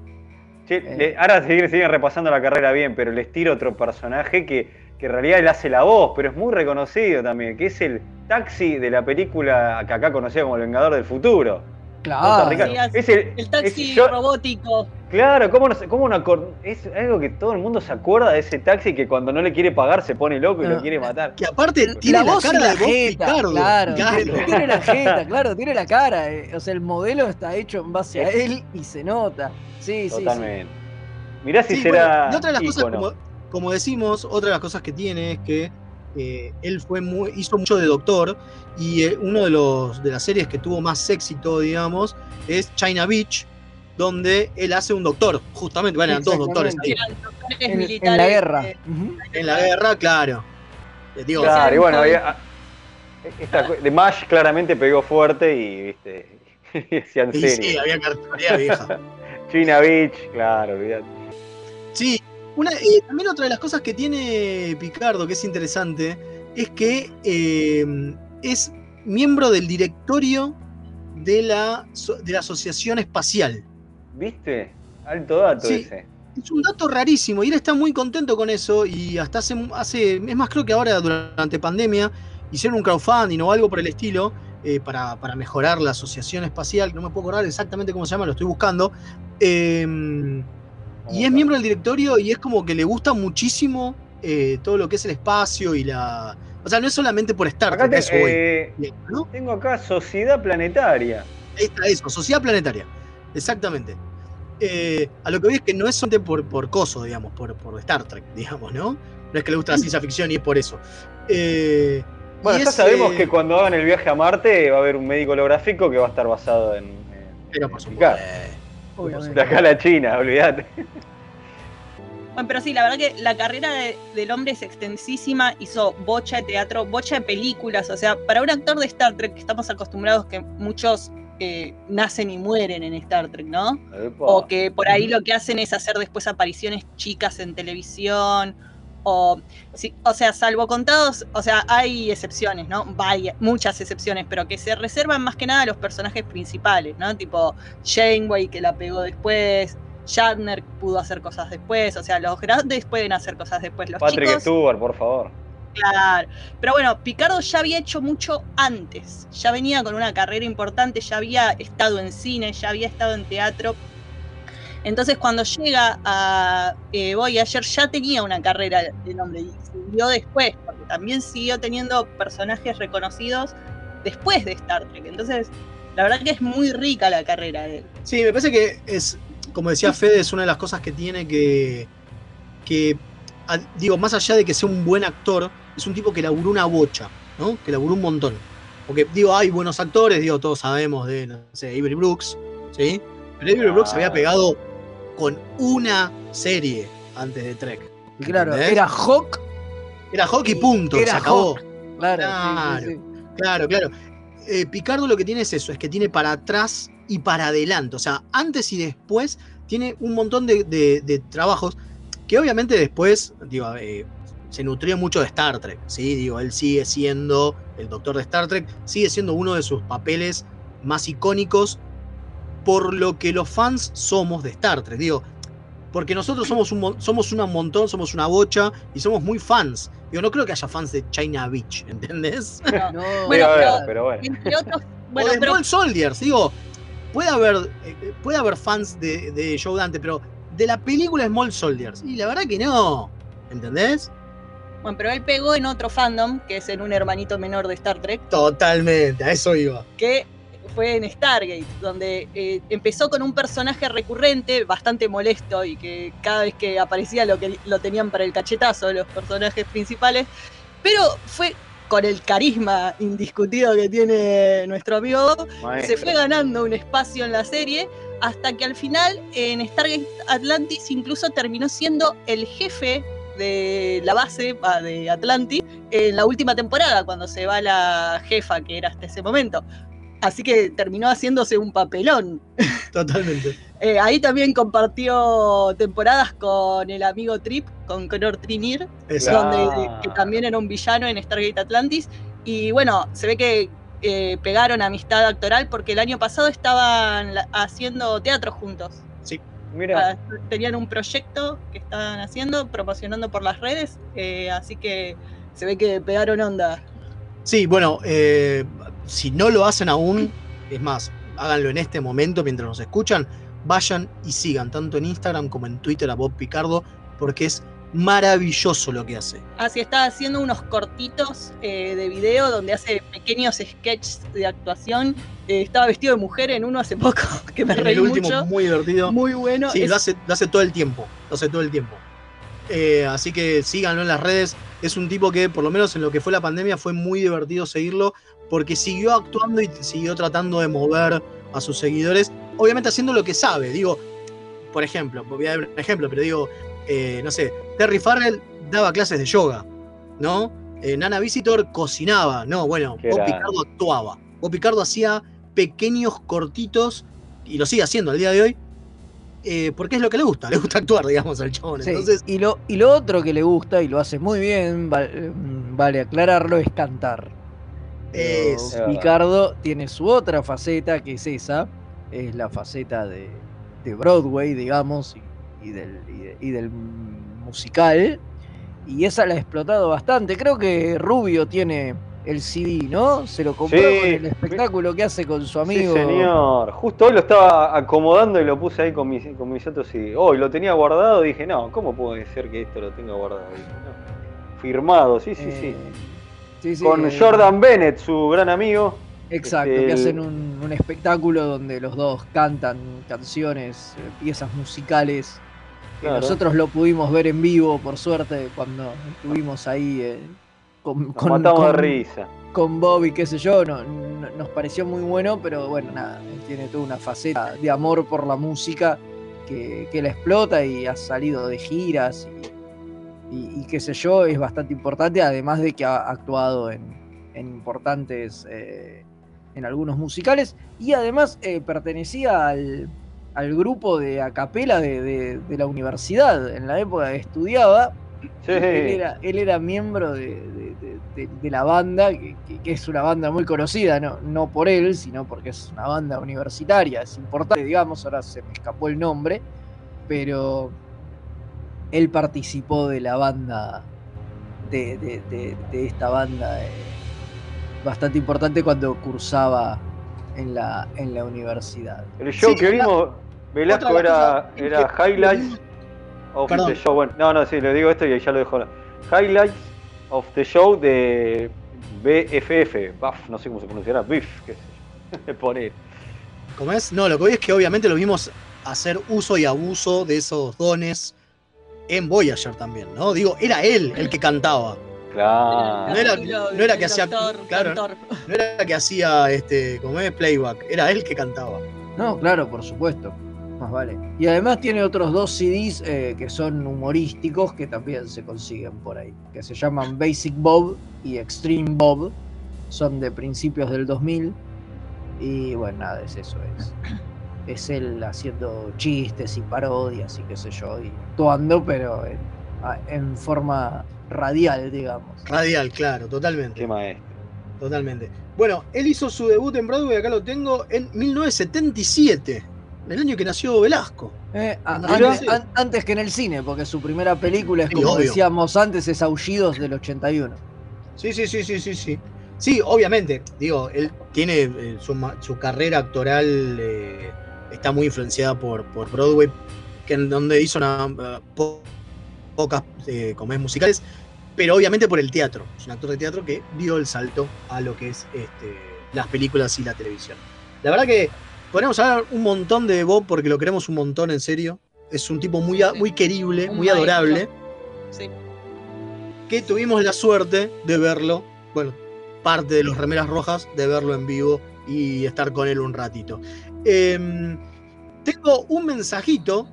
Che, le- ahora siguen, siguen repasando la carrera bien, pero les tiro otro personaje que, que en realidad él hace la voz, pero es muy reconocido también, que es el taxi de la película que acá conocida como El Vengador del Futuro. Claro. Ricardo. Sí, Es el- el taxi es- yo- robótico. Claro, ¿cómo, no cómo no es algo que todo el mundo se acuerda de ese taxi que cuando no le quiere pagar se pone loco y lo No. quiere matar. Que aparte tiene la, voz y cara la de jeta, Picardo. claro, Claro. Tiene, tiene la jeta, claro, tiene la cara. eh, O sea, el modelo está hecho en base a él y se nota. Sí, sí, sí. Totalmente. Mirá si Sí, será. bueno, y otra de las cosas, ícono. como, como decimos, otra de las cosas que tiene es que eh, él fue muy, hizo mucho de doctor y eh, uno de los de las series que tuvo más éxito, digamos, es China Beach, donde él hace un doctor, justamente, bueno, eran dos doctores ahí. Doctores En, la guerra. eh. En la guerra, claro. Eh, digo, Claro, y bueno, había- esta, cu- de Mash claramente pegó fuerte y viste. [laughs] y hacían y series. sí, había cartulina vieja. [laughs] China Beach, claro, olvidate. Sí, una, eh, también otra de las cosas que tiene Picardo, que es interesante, es que eh, es miembro del directorio de la, de la Asociación Espacial. ¿Viste? Alto dato Sí. ese. Es un dato rarísimo y él está muy contento con eso y hasta hace, hace es más creo que ahora durante pandemia hicieron un crowdfunding o algo por el estilo eh, para, para mejorar la asociación espacial, no me puedo acordar exactamente cómo se llama, lo estoy buscando. Eh, y es miembro del directorio y es como que le gusta muchísimo eh, todo lo que es el espacio y la... O sea, no es solamente por Star Acá Trek, te- eso eh, tengo acá Sociedad Planetaria. Ahí está eso, Sociedad Planetaria. Exactamente. Eh, a lo que voy es que no es solamente por, por coso, digamos, por, por Star Trek, digamos, ¿no? No es que le gusta la ciencia ficción y es por eso. Eh, Bueno, ya es, sabemos que cuando hagan el viaje a Marte va a haber un médico holográfico que va a estar basado en. en- Pero por supuesto. Obviamente. De acá a la China, olvídate. Bueno, pero sí, la verdad que la carrera de- del hombre es extensísima, hizo bocha de teatro, bocha de películas, o sea, para un actor de Star Trek que estamos acostumbrados que muchos eh, nacen y mueren en Star Trek, ¿no? Epa. O que por ahí lo que hacen es hacer después apariciones chicas en televisión, o, sí, o sea, salvo contados, o sea, hay excepciones, ¿no? Vaya, muchas excepciones, pero que se reservan más que nada a los personajes principales, ¿no? Tipo Janeway que la pegó después, Shatner pudo hacer cosas después, o sea, los grandes pueden hacer cosas después, los Patrick chicos Stewart, por favor. Claro. Pero bueno, Picardo ya había hecho mucho antes. Ya venía con una carrera importante, ya había estado en cine, ya había estado en teatro. Entonces, cuando llega a eh, Voyager, ya tenía una carrera de nombre y siguió después, porque también siguió teniendo personajes reconocidos después de Star Trek. Entonces, la verdad que es muy rica la carrera de él. Sí, me parece que es, como decía Fede, es una de las cosas que tiene que, que a- digo, más allá de que sea un buen actor, es un tipo que laburó una bocha, ¿no? Que laburó un montón. Porque, digo, hay buenos actores, digo, todos sabemos de, no sé, Avery Brooks, ¿sí? Pero Avery Brooks había pegado con una serie antes de Trek. Claro, era Hawk. Era Hawk y punto, Era se acabó. Hawk. Claro, sí, Claro, sí, sí. claro, claro. Eh, Picardo lo que tiene es eso, es que tiene para atrás y para adelante. O sea, antes y después tiene un montón de, de- de trabajos que obviamente después, digo, eh, se nutrió mucho de Star Trek. ¿sí? Digo, él sigue siendo el doctor de Star Trek, sigue siendo uno de sus papeles más icónicos por lo que los fans somos de Star Trek. Digo, porque nosotros somos un, somos un montón, somos una bocha y somos muy fans. Digo, no creo que haya fans de China Beach, ¿entendés? [laughs] No, Bueno, Debe haber, pero- pero bueno. Entre otros, o bueno, de pero Small Soldiers, digo, puede haber, eh, puede haber fans de, de Joe Dante, pero de la película Small Soldiers, y la verdad que no, ¿entendés? Bueno, pero él pegó en otro fandom, que es en un hermanito menor de Star Trek, Totalmente, a eso iba. que fue en Stargate, donde eh, empezó con un personaje recurrente, bastante molesto, y que cada vez que aparecía lo, que, lo tenían para el cachetazo los personajes principales, pero fue con el carisma indiscutido que tiene nuestro amigo se fue ganando un espacio en la serie hasta que al final en Stargate Atlantis incluso terminó siendo el jefe de la base va, de Atlantis en la última temporada, cuando se va la jefa que era hasta ese momento. Así que terminó haciéndose un papelón. [laughs] Totalmente. Eh, ahí también compartió temporadas con el amigo Trip, con Connor Trinir, Exacto. donde que también era un villano en Stargate Atlantis. Y bueno, se ve que eh, pegaron amistad actoral porque el año pasado estaban haciendo teatro juntos. Sí. Mira, Ah, Tenían un proyecto que estaban haciendo, promocionando por las redes, eh, así que se ve que pegaron onda. Sí, bueno, eh, si no lo hacen aún, es más, háganlo en este momento mientras nos escuchan, vayan y sigan tanto en Instagram como en Twitter a Bob Picardo, porque es maravilloso lo que hace. Así está haciendo unos cortitos eh, de video donde hace pequeños sketches de actuación. Eh, estaba vestido de mujer en uno hace poco, [laughs] que me En reí el último, mucho. muy divertido. Muy bueno. Sí, Es- lo, hace, lo hace todo el tiempo. Lo hace todo el tiempo. Eh, así que síganlo en las redes. Es un tipo que, por lo menos en lo que fue la pandemia, fue muy divertido seguirlo. Porque siguió actuando y siguió tratando de mover a sus seguidores. Obviamente haciendo lo que sabe. Digo, por ejemplo, voy a dar un ejemplo, pero digo, eh, no sé, Terry Farrell daba clases de yoga, ¿no? Eh, Nana Visitor cocinaba, no, bueno, Bob. Picardo actuaba. Bob Picardo hacía pequeños cortitos, y lo sigue haciendo al día de hoy, eh, porque es lo que le gusta, le gusta actuar, digamos, al chabón. Sí, Entonces, y, lo, y lo otro que le gusta, y lo hace muy bien, mm, vale aclararlo, es cantar. Es. Picardo tiene su otra faceta, que es esa, es la faceta de, de Broadway, digamos, y, y del, y de- y del musical, y esa la ha explotado bastante. Creo que Rubio tiene el CD, ¿no? Se lo compró Sí, con el espectáculo que hace con su amigo. Sí, señor. Justo hoy lo estaba acomodando y lo puse ahí con mis, con mis otros CD. Hoy lo tenía guardado y dije, no, ¿cómo puede ser que esto lo tenga guardado? Dije, no. Firmado, sí, sí, sí. Eh, sí, sí, Con eh, Jordan Bennett, su gran amigo. Exacto, Este, que hacen un, un espectáculo donde los dos cantan canciones, eh, piezas musicales. que Claro. nosotros lo pudimos ver en vivo, por suerte, cuando estuvimos ahí eh, con, Nos con- de risa. con Bob y qué sé yo. No, no- nos pareció muy bueno, pero bueno, nada, él tiene toda una faceta de amor por la música que, que la explota y ha salido de giras y, y- y qué sé yo, es bastante importante, además de que ha actuado en, en importantes, eh, en algunos musicales, y además eh, pertenecía al, al grupo de acapela de, de- de la universidad, en la época que estudiaba, Sí. él era, él era miembro de, la banda, que es una banda muy conocida, no, no por él, sino porque es una banda universitaria, es importante, digamos, ahora se me escapó el nombre, pero él participó de la banda, de, de- de- de esta banda eh, bastante importante cuando cursaba en la, en la universidad. El show Sí, que vimos, Velasco era, era que- highlights of Perdón. the show. Bueno, no, no, sí, le digo esto y ya lo dejo. Highlights of the show de BFF, BAF, no sé cómo se pronunciará, BIF, qué sé yo. [laughs] Poner. ¿cómo es? No, lo que voy es que obviamente lo vimos hacer uso y abuso de esos dones en Voyager también, ¿no? Digo, era él el que cantaba. Claro. No era, no era el que hacía. Claro, no era que hacía este, como es playback, era él que cantaba. No, claro, por supuesto. Más vale. Y además tiene otros dos CDs eh, que son humorísticos que también se consiguen por ahí. Que se llaman Basic Bob y Extreme Bob. Son de principios del 2000. Y bueno, nada, es eso. Es, es él haciendo chistes y parodias y qué sé yo. Y actuando, pero en, en forma radial, digamos. Radial, claro, totalmente. Qué maestro. Totalmente. Bueno, él hizo su debut en Broadway, acá lo tengo, en 1977, el año que nació Velasco. Eh, antes, an- antes que en el cine, porque su primera película, es Sí, como obvio. decíamos antes, es Aullidos del 81. Sí, sí, sí, sí, sí, sí. Sí, obviamente, digo, él tiene eh, su, su carrera actoral eh, está muy influenciada por, por Broadway, que en donde hizo una, eh, po- pocas eh, comedias musicales, pero obviamente por el teatro. Es un actor de teatro que dio el salto a lo que es este, las películas y la televisión. La verdad que podemos hablar un montón de Bob porque lo queremos un montón en serio. Es un tipo muy, muy querible, Un muy maestro. adorable Sí. que tuvimos la suerte de verlo bueno, parte de los remeras rojas de verlo en vivo y estar con él un ratito. Em, tengo un mensajito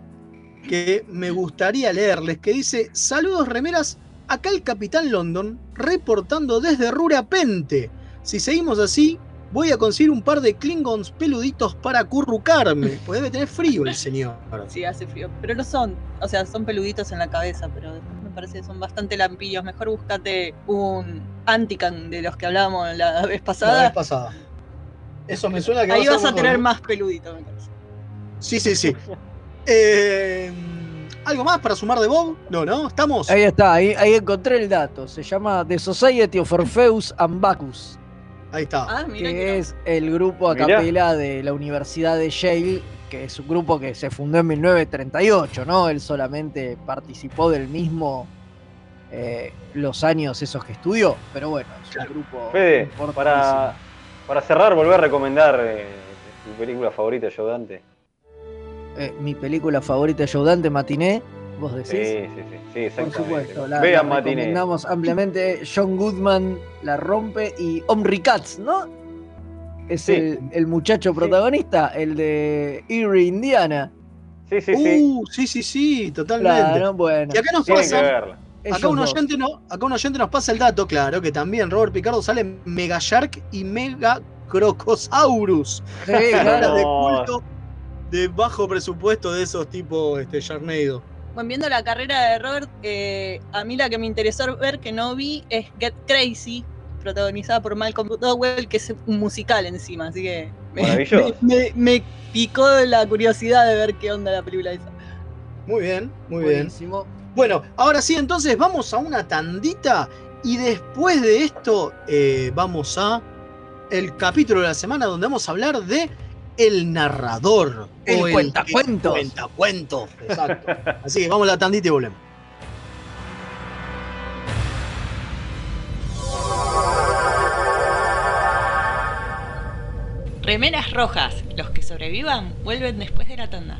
que me gustaría leerles que dice: Saludos, remeras. Acá el Capitán London reportando desde Rurapente. Si seguimos así, voy a conseguir un par de Klingons peluditos para acurrucarme. Pues debe tener frío el señor. [laughs] Sí, hace frío. Pero no son, o sea, son peluditos en la cabeza, pero me parece que son bastante lampillos. Mejor búscate un Antican de los que hablábamos la vez pasada. La vez pasada. Eso me suena que Ahí va vas a tener más peluditos, me parece. Sí, sí, sí. Eh, ¿Algo más para sumar de Bob? No, no, estamos. Ahí está, ahí, ahí encontré el dato. Se llama The Society of Orpheus and Bacchus. Ahí está. Ah, mira que que es el grupo a capela de la Universidad de Yale, que es un grupo que se fundó en 1938, ¿no? Él solamente participó del mismo eh, los años esos que estudió, pero bueno, es un grupo Fede, importantísimo. para, para cerrar, volver a recomendar eh, tu película favorita, Joe Dante. Eh, mi película favorita, Joe Dante, Matiné, vos decís. Sí, sí, sí, sí, Por exactamente. supuesto, la, Vean la Matiné. recomendamos ampliamente. John Goodman la rompe y Omri Katz, ¿no? Es Sí. el, el muchacho protagonista, el de Erie, Indiana. Sí, sí, sí. Uh, sí, sí, sí, totalmente. Claro, bueno. Y acá nos pasa, acá un, oyente no, acá un oyente nos pasa el dato, claro, que también Robert Picardo sale Mega Shark y Mega Crocosaurus. Sí, claro. de culto de bajo presupuesto de esos tipo este, Sharknado. Bueno, viendo la carrera de Robert, eh, a mí la que me interesó ver que no vi es Get Crazy, protagonizada por Malcolm Dowell, que es un musical encima, así que me, Maravilloso. me- [laughs] me- me picó la curiosidad de ver qué onda la película esa. Muy bien, muy bien. Bueno, ahora sí, entonces vamos a una tandita y después de esto eh, vamos a el capítulo de la semana donde vamos a hablar de el narrador. El o cuentacuentos. El cuentacuentos, exacto. [laughs] Así que vamos a la tandita y volvemos. Remeras rojas, los que sobrevivan vuelven después de la tanda.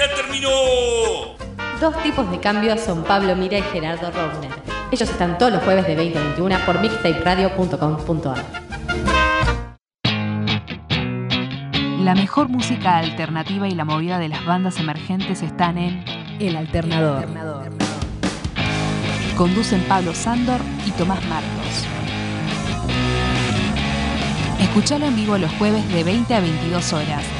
¡Tu búsqueda terminó! Dos tipos de cambios son Pablo Mira y Gerardo Rovner. Ellos están todos los jueves de 20 a 21 por mixtaperadio.com.ar. La mejor música alternativa y la movida de las bandas emergentes están en El Alternador. Conducen Pablo Sándor y Tomás Marcos. Escuchalo en vivo los jueves de 20 a 22 horas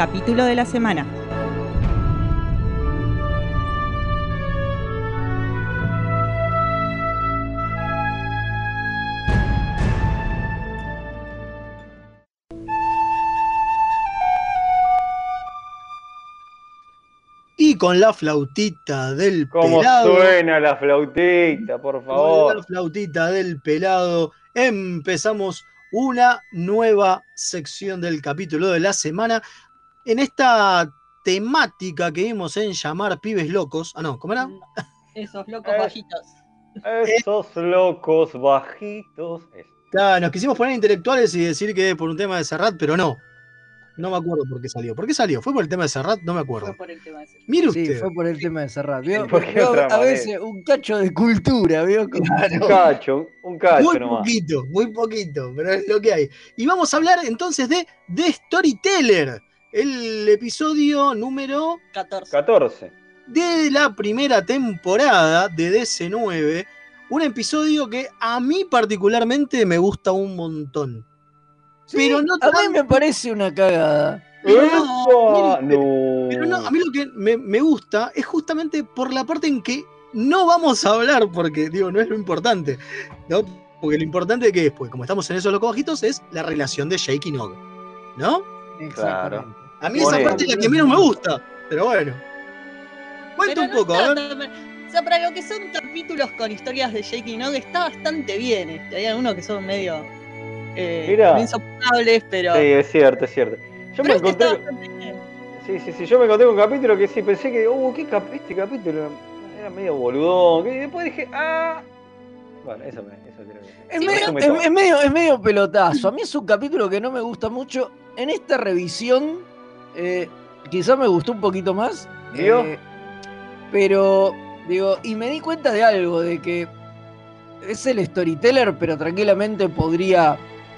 Capítulo de la semana. con la flautita del ¿Cómo pelado. suena la flautita, por Con favor? la flautita del pelado. Empezamos una nueva sección del capítulo de la semana. En esta temática que vimos en llamar pibes locos. Ah, no, ¿cómo era? Esos locos Eh. bajitos. Esos locos bajitos. Claro, nos quisimos poner intelectuales y decir que por un tema de Serrat, pero no. No me acuerdo por qué salió. ¿Por qué salió? ¿Fue por el tema de Serrat? No me acuerdo. Fue por el tema ese. Mire Sí, usted. fue por el tema de Serrat. ¿vio? ¿Por qué Vio, otra a veces un cacho de cultura, ¿vio? Un cacho, un cacho Muy nomás. poquito, muy poquito, pero es lo que hay. Y vamos a hablar entonces de The Storyteller, el episodio número 14. 14. de la primera temporada de DC9. Un episodio que a mí particularmente me gusta un montón. Sí, pero no a mí me parece una cagada. Pero no, mire, No. Pero no, a mí lo que me, me gusta es justamente por la parte en que no vamos a hablar, porque digo, no es lo importante, ¿no? Porque lo importante que es, pues como estamos en esos locos bajitos, es la relación de Jake y Nog, ¿no? Exactamente. A mí Por esa parte es la que menos me gusta, pero bueno. Cuenta un no poco, está a ver. tan- O sea, para lo que son capítulos con historias de Jake y Nog está bastante bien. Este. Hay algunos que son medio eh, insoportables, pero. Sí, es cierto, es cierto. Yo pero me este está encontré. bastante bien. Sí, sí, sí. Yo me encontré con un capítulo que sí pensé que, uh, ¿qué cap- este capítulo era medio boludón. Y después dije, ah. Bueno, eso me. Eso creo que. Es, Sí, medio, me es medio, es medio pelotazo. A mí es un capítulo que no me gusta mucho. En esta revisión, eh, quizá me gustó un poquito más. Eh, pero, digo, y me di cuenta de algo, de que es el storyteller, pero tranquilamente podría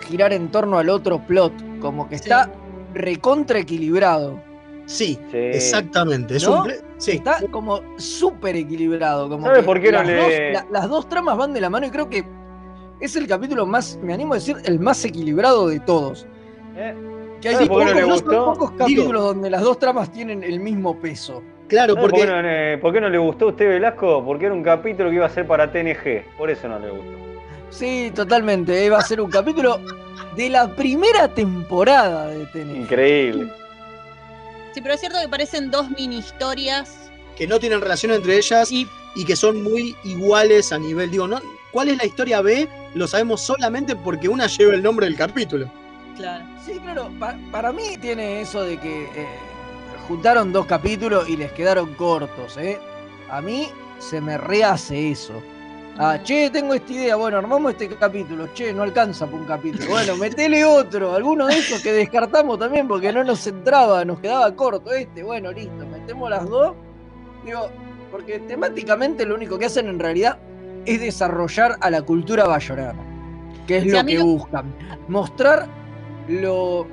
girar en torno al otro plot. Como que está recontra equilibrado. Sí, Sí. exactamente. Es ¿No? un ple- sí. Está como súper equilibrado. Como ¿Sabe que por qué no las, le- dos, la- las dos tramas van de la mano y creo que es el capítulo más, me animo a decir, el más equilibrado de todos. Eh, Que hay ¿Sabe por qué no le pocos, gustó? pocos capítulos donde las dos tramas tienen el mismo peso. Claro, ¿sabe por, qué no, le- por qué no le gustó a usted, Velasco? Porque era un capítulo que iba a ser para TNG. Por eso no le gustó. Sí, totalmente. eh, Va a ser un capítulo de la primera temporada de TNG. Increíble. Sí, pero es cierto que parecen dos mini historias. que no tienen relación entre ellas Y y que son muy iguales a nivel, digo, ¿no? ¿Cuál es la historia B? Lo sabemos solamente porque una lleva el nombre del capítulo. Claro. Sí, claro. pa- para mí tiene eso de que eh, juntaron dos capítulos y les quedaron cortos, ¿eh? A mí se me rehace eso. Ah, che, tengo esta idea. Bueno, armamos este capítulo. Che, no alcanza por un capítulo. Bueno, metele otro. Alguno de esos que descartamos también porque no nos entraba, nos quedaba corto este. Bueno, listo, metemos las dos. Digo, porque temáticamente lo único que hacen en realidad es desarrollar a la cultura bayorana. Que es lo que lo- buscan. Mostrar lo,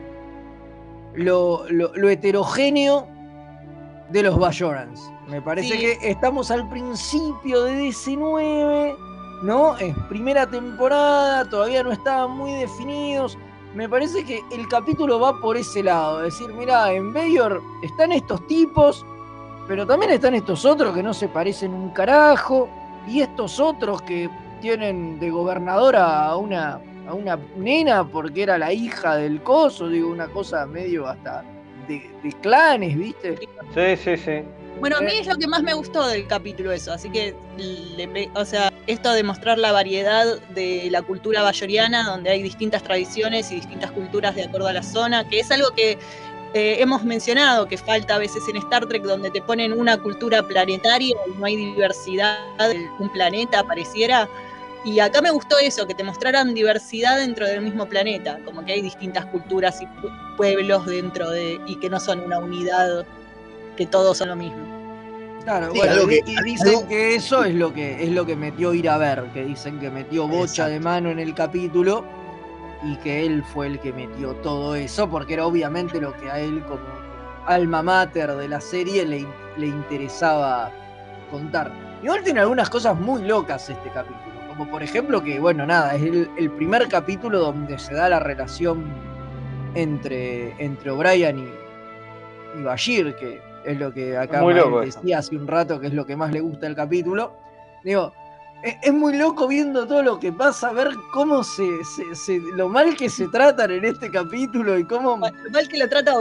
lo, lo- lo heterogéneo de los Bajorans. Me parece Sí. que estamos al principio de DC9, ¿no? Es primera temporada, todavía no estaban muy definidos. Me parece que el capítulo va por ese lado. Es decir, mira, en Bayor están estos tipos, pero también están estos otros que no se parecen un carajo. Y estos otros que tienen de gobernadora a una, a una nena porque era la hija del coso, digo, una cosa medio hasta de, de clanes, ¿viste? Sí, sí, sí. Bueno, a mí Eh. es lo que más me gustó del capítulo eso, así que, le pe- o sea, esto de mostrar la variedad de la cultura bayoriana, donde hay distintas tradiciones y distintas culturas de acuerdo a la zona, que es algo que eh, hemos mencionado, que falta a veces en Star Trek, donde te ponen una cultura planetaria y no hay diversidad de un planeta, pareciera. Y acá me gustó eso, que te mostraran diversidad dentro del mismo planeta, como que hay distintas culturas y pu- pueblos dentro de, y que no son una unidad, que todos son lo mismo. Claro, Sí, bueno, y, que- y dicen algo- que eso es lo que es lo que metió ir a ver, que dicen que metió bocha de mano en el capítulo y que él fue el que metió todo eso, porque era obviamente lo que a él como alma mater de la serie le, le interesaba contar. Igual tiene algunas cosas muy locas este capítulo, como por ejemplo que, bueno, nada, es el, el primer capítulo donde se da la relación entre, entre O'Brien y, y Bashir, que es lo que acá decía hace un rato, que es lo que más le gusta del capítulo. Digo, es, es muy loco viendo todo lo que pasa, ver cómo se, se- se- lo mal que se tratan en este capítulo y cómo... Lo mal que lo trata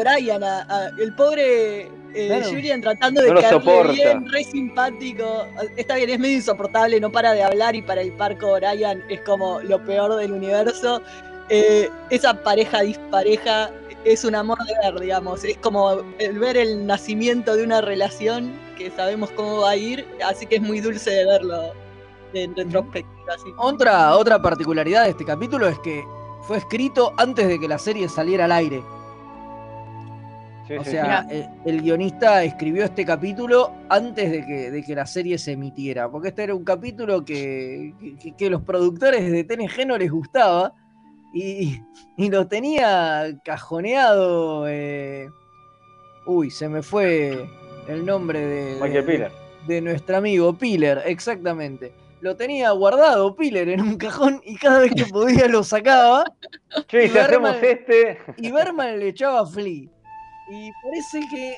a- el pobre eh, Claro. Julian tratando de No soporta. bien, re simpático. Está bien, es medio insoportable, no para de hablar y para el parco Brian es como lo peor del universo. Eh, esa pareja dispareja es un amor de ver, digamos. Es como el ver el nacimiento de una relación que sabemos cómo va a ir, así que es muy dulce de verlo en retrospectiva. así. Otra, otra particularidad de este capítulo es que fue escrito antes de que la serie saliera al aire. Sí, O sí, sea, sí. eh, el guionista escribió este capítulo antes de que, de que la serie se emitiera, porque este era un capítulo que, que, que los productores de TNG no les gustaba y, y lo tenía cajoneado. eh, Uy, se me fue el nombre de, de- Michael Piller. de nuestro amigo Piller, exactamente. Lo tenía guardado Piller en un cajón y cada vez que podía lo sacaba. Che, y si hacemos Berman- este. y Berman le echaba Flea. Y parece que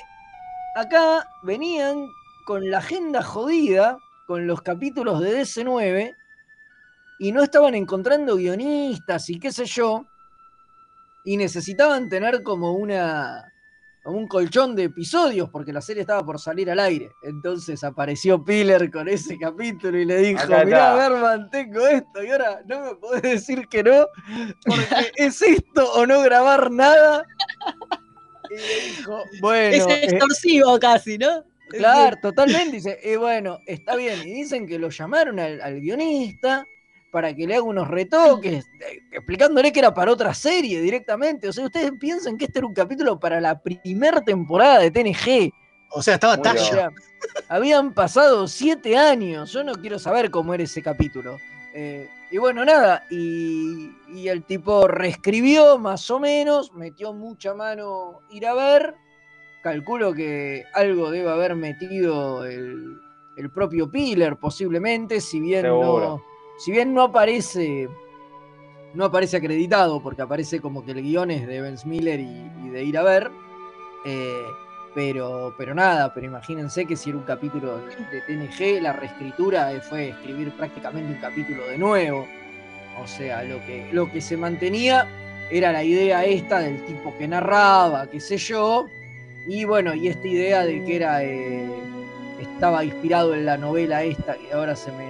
acá venían con la agenda jodida, con los capítulos de DC9, y no estaban encontrando guionistas y qué sé yo, y necesitaban tener como una como un colchón de episodios porque la serie estaba por salir al aire. Entonces apareció Piller con ese capítulo y le dijo, Acá mirá. Berman, tengo esto y ahora no me podés decir que no, porque [laughs] es esto o no grabar nada. [laughs] Y dijo, bueno, es eh, extorsivo casi, ¿no? Claro, totalmente. Dice, y bueno, está bien. Y dicen que lo llamaron al, al guionista para que le haga unos retoques, eh, explicándole que era para otra serie directamente. O sea, ustedes piensan que este era un capítulo para la primera temporada de TNG. O sea, estaba O Tasha. sea, habían pasado siete años. Yo no quiero saber cómo era ese capítulo. Eh, y bueno, nada. Y, y el tipo reescribió más o menos, metió mucha mano ir a ver. Calculo que algo debe haber metido el, el propio Piller, posiblemente, si bien no. Si bien no aparece. No aparece acreditado, porque aparece como que el guion es de Vince Miller y, y de ir a ver. eh, pero, pero nada, pero imagínense que si era un capítulo de TNG, la reescritura eh, fue escribir prácticamente un capítulo de nuevo. O sea, lo que, lo que se mantenía era la idea esta del tipo que narraba, qué sé yo. Y bueno, y esta idea de que era eh, estaba inspirado en la novela esta, que ahora se me,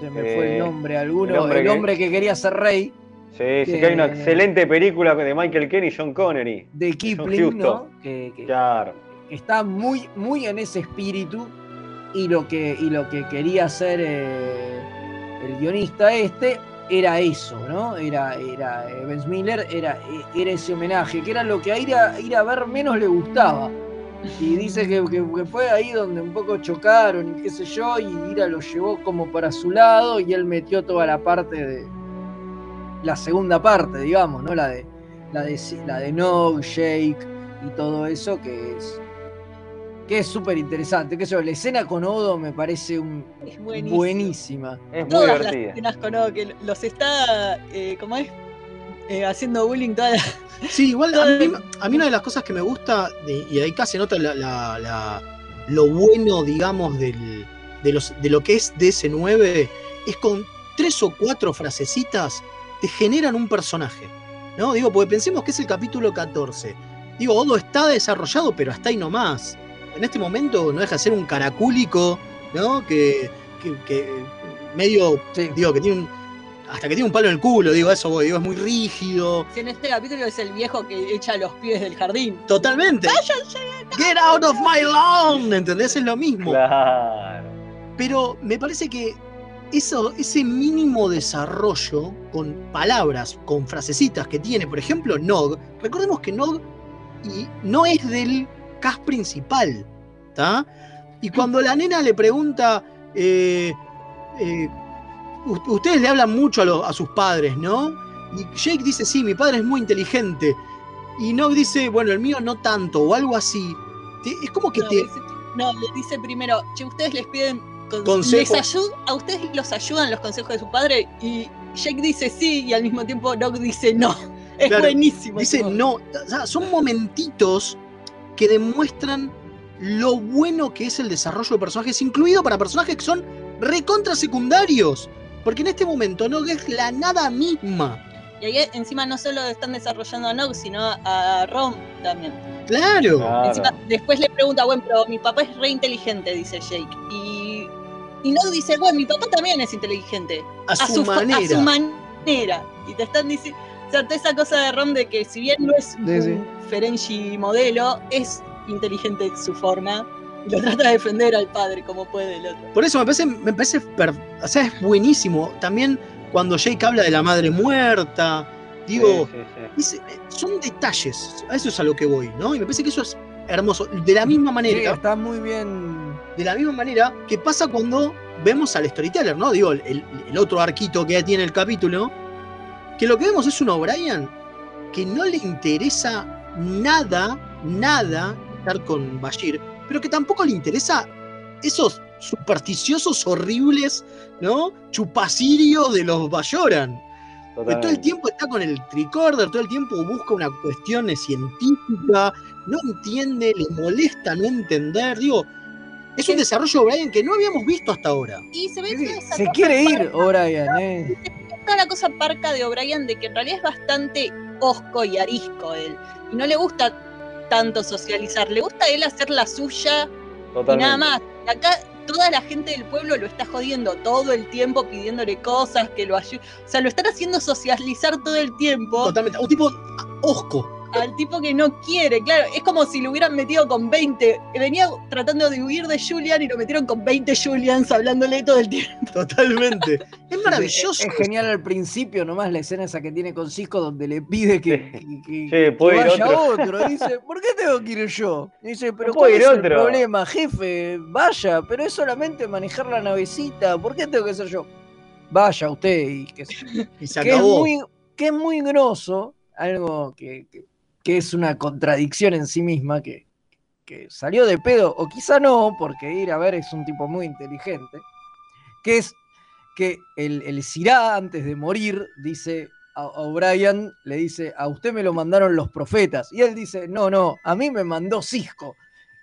se me fue el Eh, nombre alguno, el hombre el que- hombre que quería ser rey. Sí, sí que hay una excelente película de Michael Caine y John Connery. de Kipling, ¿no? Huston. Que, que- Claro. que está muy, muy en ese espíritu y lo que, y lo que quería hacer eh, el guionista este era eso, ¿no? Era, era eh, Miller, era, eh, era ese homenaje, que era lo que a ir a, ir a ver menos le gustaba. Y dice que- que fue ahí donde un poco chocaron y qué sé yo, y Ira lo llevó como para su lado y él metió toda la parte de. La segunda parte, digamos, ¿no? La de. La de, la de Nog, Shake y todo eso, que es. que es súper interesante. Que la escena con Odo me parece un, Es buenísimo. buenísima. Es muy Todas las escenas con Odo, que los está, eh, ¿cómo es? Eh, haciendo bullying toda la... Sí, igual a mí, a mí una de las cosas que me gusta, de- y ahí casi nota la, la- la- lo bueno, digamos, del- de, los, de lo que es DS9, es con tres o cuatro frasecitas te generan un personaje. ¿No? Digo, porque pensemos que es el capítulo 14. Digo, Odo está desarrollado, pero hasta ahí nomás. En este momento no deja de ser un caracúlico, ¿no? Que, que- que medio, digo, que tiene un. Hasta que tiene un palo en el culo, digo, eso voy, digo, es muy rígido. Si en este capítulo es el viejo que echa los pibes del jardín. Totalmente. Get out of my lawn, ¿entendés? Es lo mismo. Claro. Pero me parece que eso, ese mínimo desarrollo con palabras, con frasecitas que tiene, por ejemplo, Nog, recordemos que Nog y no es del cast principal, ¿está? Y cuando la nena le pregunta, eh, eh, "U- ustedes le hablan mucho a, sus padres, ¿no? Y Jake dice, sí, mi padre es muy inteligente. Y Nog dice, bueno, el mío no tanto, o algo así. Es como que No, te... dice- no, le dice primero, che, ustedes les piden con- Consejos. les ayud- a ustedes los ayudan los consejos de su padre y Jake dice sí y al mismo tiempo Doc dice no. [laughs] Es Claro, buenísimo. Dice no, o sea, son momentitos que demuestran lo bueno que es el desarrollo de personajes, incluido para personajes que son recontra secundarios. Porque en este momento no es la nada misma. Y ahí encima no solo están desarrollando a Nox, sino a Rom también. Claro. Claro. Encima, después le pregunta, bueno, pero mi papá es re inteligente, dice Jake. Y, y Nox dice, bueno, mi papá también es inteligente. A su manera. A su manera. Y te están diciendo, o sea, toda esa cosa de Rom de que si bien no es Sí, sí. un Ferengi modelo, es inteligente en su forma. Y lo trata de defender al padre como puede el otro. Por eso me parece, me parece per- o sea, es buenísimo. También cuando Jake habla de la madre muerta, digo, Sí, sí, sí. es- son detalles. A eso es a lo que voy, ¿no? Y me parece que eso es hermoso. De la misma Sí, manera, está muy bien. De la misma manera que pasa cuando vemos al storyteller, ¿no? Digo, el, el otro arquito que tiene el capítulo, que lo que vemos es un O'Brien que no le interesa nada, nada estar con Bashir, pero que tampoco le interesa esos supersticiosos horribles, ¿no? Chupacirios de los Bayoran. Que todo el tiempo está con el tricorder, todo el tiempo busca una cuestión científica, no entiende, le molesta no entender. Digo, es un desarrollo de Brian que no habíamos visto hasta ahora. Y se ve toda esa Se cosa quiere ir, O'Brien, ¿eh? toda la cosa parca de O'Brien de que en realidad es bastante osco y arisco él. Y no le gusta tanto socializar, le gusta a él hacer la suya y Totalmente. nada más. Acá toda la gente del pueblo lo está jodiendo todo el tiempo, pidiéndole cosas, que lo ayude. O sea, lo están haciendo socializar todo el tiempo Totalmente. Un tipo osco. Al tipo que no quiere. Claro, es como si lo hubieran metido con 20. Venía tratando de huir de Julian y lo metieron con 20 Julians hablándole todo el tiempo. Totalmente. [laughs] Es maravilloso. Es, es genial al principio, nomás la escena esa que tiene con Cisco donde le pide que, que- que- Sí, que puede ir vaya otro. otro. Dice, ¿por qué tengo que ir yo? Dice, pero No ¿cuál es el problema, jefe? Vaya, pero es solamente manejar la navecita. ¿Por qué tengo que ser yo? Vaya usted y que, [laughs] Y se que es acabó. muy, que es muy grosso, algo que, que- que es una contradicción en sí misma, que, que salió de pedo, o quizá no, porque ir a ver es un tipo muy inteligente, que es que el, el Sirá, antes de morir, dice a, O'Brien, le dice, a usted me lo mandaron los profetas, y él dice, no, no, a mí me mandó Cisco.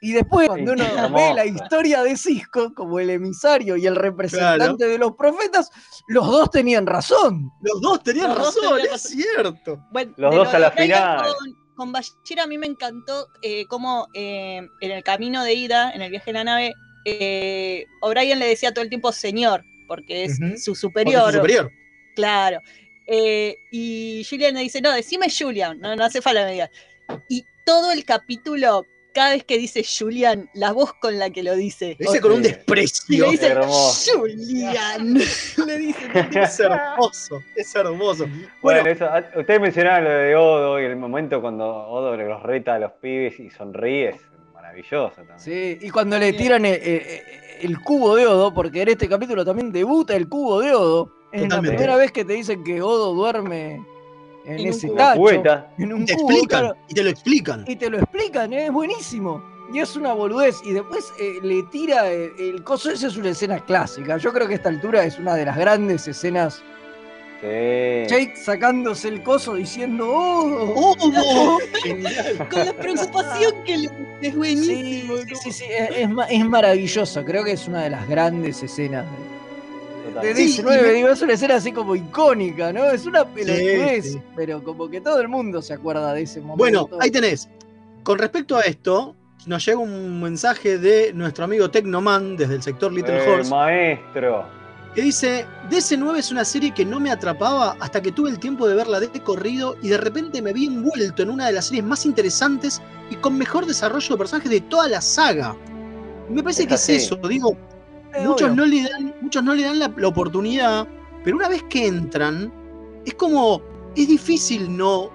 Y después, cuando uno ve la historia de Cisco como el emisario y el representante de los profetas, los dos tenían razón. Los dos tenían Los dos razón, es cierto. Bueno, Los dos lo a la final. Con, con Bashir a mí me encantó eh, cómo eh, en el camino de ida, en el viaje en la nave, eh, O'Brien le decía todo el tiempo señor, porque es su superior. es su superior. Claro. Eh, y Julian le dice, no, decime Julian, no, no hace falta que me digas. Y todo el capítulo, cada vez que dice Julian, la voz con la que lo dice. Lo dice con un Y desprecio. le dice. Julian. [laughs] le dice, Es hermoso, es hermoso. Bueno, Bueno, eso, ah, ustedes mencionaban lo de Odo y el momento cuando Odo los reta a los pibes y sonríe, es maravilloso también. Sí, y cuando le tiran el, el- el cubo de Odo, porque en este capítulo también debuta el cubo de Odo, es la primera vez que te dicen que Odo duerme en, En un ese tacho, Cubeta. en un te cubo, explican, claro, y te lo explican. y te lo explican, ¿eh? es buenísimo. Y es una boludez. Y después eh, le tira el, el coso. Esa es una escena clásica. Yo creo que a esta altura es una de las grandes escenas. Sí. Jake sacándose el coso diciendo ¡Oh! ¡Oh! [laughs] Genial. con la preocupación que le, es Sí, buenísimo. sí, sí, sí, es, es maravilloso. Creo que es una de las grandes escenas de, de Totalmente. Sí, 19. y me- Digo, es una escena así como icónica, ¿no? Es una pelotudez, sí. pero como que todo el mundo se acuerda de ese momento. Bueno, ahí tenés. Con respecto a esto, nos llega un mensaje de nuestro amigo Tecnoman desde el sector Little Eh, Horse maestro. que dice, DC9 es una serie que no me atrapaba hasta que tuve el tiempo de verla de corrido y de repente me vi envuelto en una de las series más interesantes y con mejor desarrollo de personajes de toda la saga. Y me parece Es que así. es eso, digo, muchos no, le dan, muchos no le dan la, la oportunidad, pero una vez que entran, es como, es difícil no,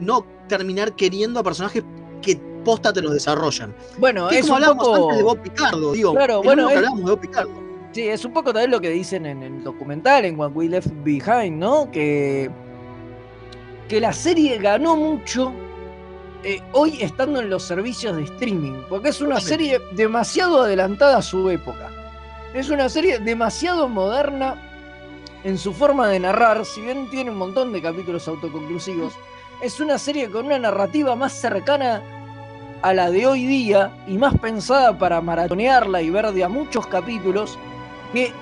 no terminar queriendo a personajes que posta te los desarrollan. Bueno, es es como hablamos poco. antes de Bob Picardo, digo, Claro, bueno, es- hablamos de Bob Picardo. Sí, es un poco también lo que dicen en el documental, en What We Left Behind, ¿no? Que, que la serie ganó mucho eh, hoy estando en los servicios de streaming, porque es una serie demasiado adelantada a su época. Es una serie demasiado moderna en su forma de narrar, si bien tiene un montón de capítulos autoconclusivos, es una serie con una narrativa más cercana a la de hoy día y más pensada para maratonearla y ver de a muchos capítulos que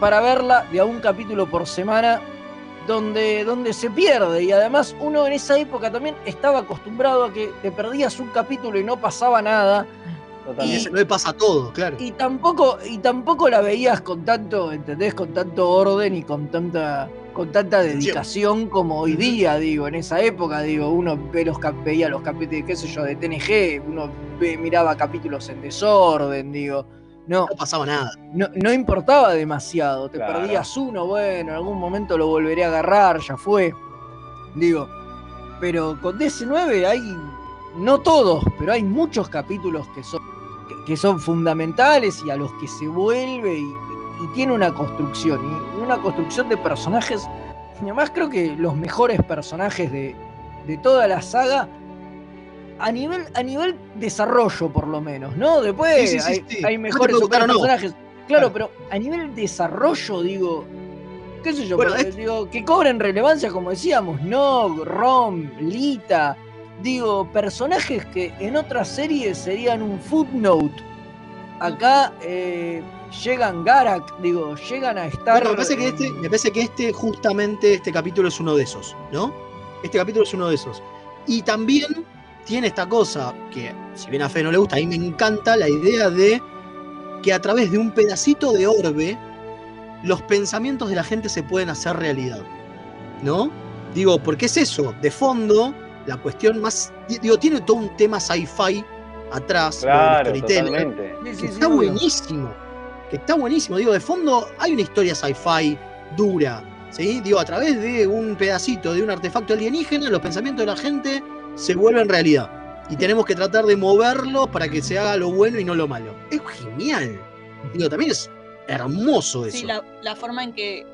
para verla de a un capítulo por semana donde, donde se pierde. Y además uno en esa época también estaba acostumbrado a que te perdías un capítulo y no pasaba nada. Y ese no le pasa todo, claro. Y tampoco, y tampoco la veías con tanto, ¿entendés? Con tanto orden y con tanta, con tanta dedicación como hoy día, digo, en esa época, digo, uno ve los, veía los capítulos, qué sé yo, de TNG, uno ve- miraba capítulos en desorden, digo. No, No pasaba nada. no, no importaba demasiado, te Claro. perdías uno, bueno, en algún momento lo volveré a agarrar, ya fue. Digo, pero con DC9 hay, no todos, pero hay muchos capítulos que son, que, son fundamentales y a los que se vuelve y, y tiene una construcción, y una construcción de personajes. Y además creo que los mejores personajes de, de toda la saga a nivel, a nivel desarrollo, por lo menos, ¿no? Después Sí, sí, sí, hay, No mejores no. personajes. Claro, pero a nivel desarrollo, digo, qué sé yo, Bueno, pero, es- digo, que cobren relevancia, como decíamos, Nog, Rom, Lita, digo, personajes que en otras series serían un footnote. Acá eh, llegan Garak, digo, llegan a estar. Bueno, me parece que este, me parece que este, justamente, este capítulo es uno de esos, ¿no? Este capítulo es uno de esos. Y también tiene esta cosa que, si bien a Fe no le gusta, a mí me encanta la idea de que a través de un pedacito de orbe, los pensamientos de la gente se pueden hacer realidad. ¿No? Digo, porque es eso, de fondo, la cuestión más. Digo, tiene todo un tema sci-fi atrás, Claro, storytelling, totalmente. Que sí, está buenísimo. Que está buenísimo. Digo, de fondo hay una historia sci-fi dura. ¿sí? Digo, a través de un pedacito de un artefacto alienígena, los pensamientos de la gente se vuelven realidad. Y tenemos que tratar de moverlos para que se haga lo bueno y no lo malo. Es genial. Digo, también es hermoso eso. Sí, la, la forma en que.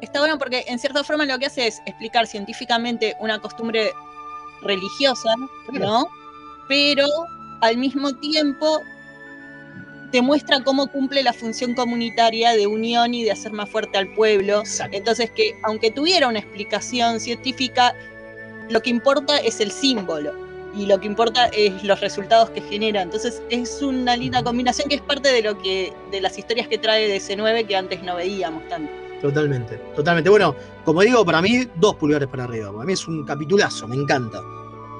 Está bueno porque en cierta forma lo que hace es explicar científicamente una costumbre religiosa, ¿no? Pero al mismo tiempo te muestra cómo cumple la función comunitaria de unión y de hacer más fuerte al pueblo. Entonces que aunque tuviera una explicación científica, lo que importa es el símbolo y lo que importa es los resultados que genera. Entonces es una linda combinación que es parte de lo que de las historias que trae DC9 que antes no veíamos tanto. Totalmente, totalmente. Bueno, como digo, para mí, dos pulgares para arriba. Para mí es un capitulazo, me encanta.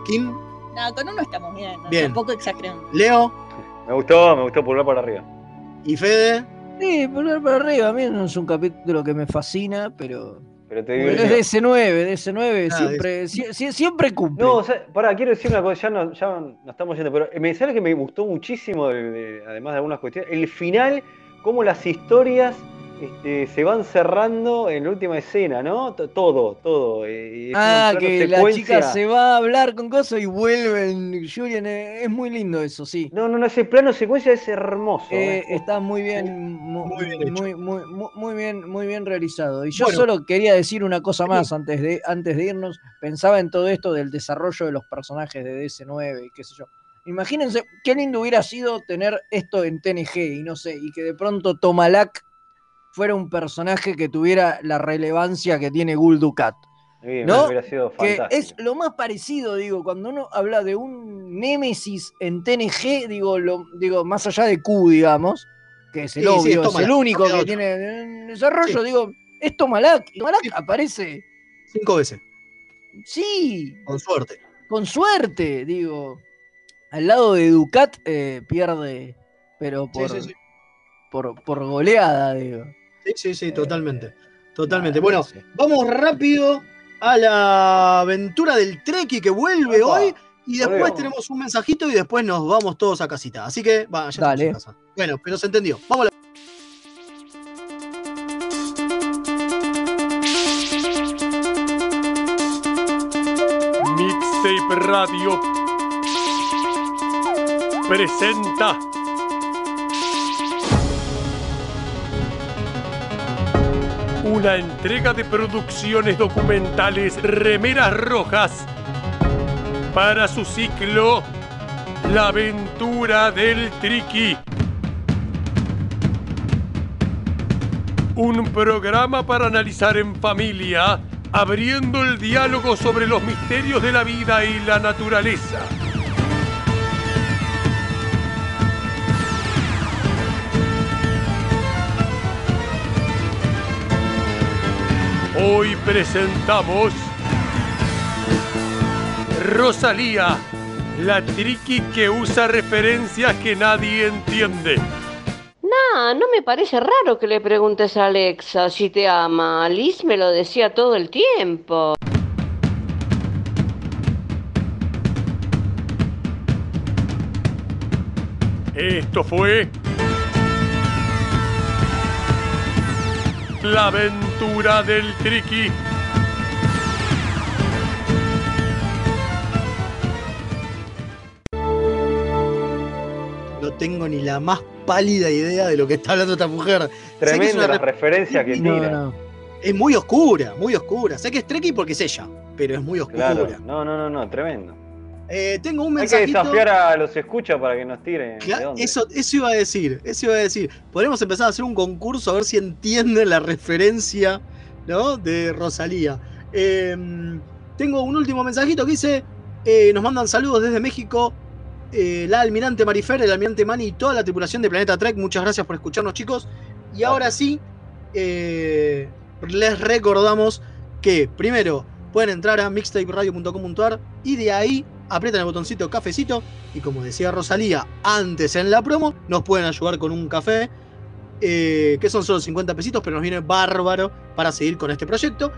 Kim, Nada, con uno estamos bien, ¿no? Bien. tampoco exageremos. Leo Me gustó, me gustó pulgar para arriba. y Fede. Sí, pulgar para arriba. A mí no es un capítulo que me fascina, pero. Pero te pero digo. es DC9, DC9 Ah, siempre, sie- sie- siempre cumple. No, o sea, pará, quiero decir una cosa, ya no, ya no estamos yendo, pero me sale que me gustó muchísimo, de- de- además de algunas cuestiones, el final, cómo las historias este, se van cerrando en la última escena, ¿no? T- Todo, todo. eh, Ah, que la secuencia. chica se va a hablar con cosas y vuelven. Julian, eh, es muy lindo eso, sí. No, no, no, ese plano secuencia es hermoso. Eh, ¿eh? está muy bien, mu- muy bien hecho. muy, muy, muy, muy bien, muy bien realizado. Y yo Bueno. solo quería decir una cosa más antes de, antes de irnos. Pensaba en todo esto del desarrollo de los personajes de DS9 y qué sé yo. Imagínense qué lindo hubiera sido tener esto en TNG y no sé, y que de pronto Tomalak fuera un personaje que tuviera la relevancia que tiene Gul Dukat. Bien, ¿no? hubiera sido Que fantástico. es lo más parecido, digo, cuando uno habla de un Némesis en TNG, digo, lo, digo, más allá de Q, digamos, que es el Sí, sí, es obvio, es, el único que tiene en desarrollo, Sí. digo, es Tomalak. Y Tomalak aparece, Cinco veces, sí, con suerte. con suerte, digo. Al lado de Ducat eh, pierde, pero Sí, por, sí, sí. por, por goleada, digo. Sí, sí, sí, totalmente. Totalmente. nada, Bueno, vamos rápido a la aventura del Treki que vuelve Opa, hoy. Y después volvemos. tenemos un mensajito y después nos vamos todos a casita. Así que, va, ya Dale. casa. Bueno, pero se entendió. Vamos a la... Mixtape Radio presenta una entrega de producciones documentales Remeras Rojas para su ciclo La aventura del Triqui. Un programa para analizar en familia, abriendo el diálogo sobre los misterios de la vida y la naturaleza. Hoy presentamos Rosalía, la triqui que usa referencias que nadie entiende. Nah, no me parece raro que le preguntes a Alexa si te ama. Liz me lo decía todo el tiempo. Esto fue La del Triqui. No tengo ni la más pálida idea de lo que está hablando esta mujer. Tremenda una la re- referencia que No, tira. no. Es muy oscura, muy oscura. Sé que es Trekkie porque es ella, pero es muy oscura. Claro. No, no, no, no, tremendo. Eh, tengo un Hay que mensajito. desafiar a los escuchas para que nos tiren. Eso, eso iba a decir, eso iba a decir. Podríamos empezar a hacer un concurso a ver si entienden la referencia ¿no? de Rosalía. Eh, tengo un último mensajito que dice: eh, Nos mandan saludos desde México. eh, la almirante Marifer, el almirante Mani y toda la tripulación de Planeta Trek. Muchas gracias por escucharnos, chicos. Y ahora sí, les recordamos que primero pueden entrar a mixtaperadio.com.ar y de ahí aprietan el botoncito cafecito y como decía Rosalía antes en la promo, nos pueden ayudar con un café eh, que son solo 50 pesitos, pero nos viene bárbaro para seguir con este proyecto.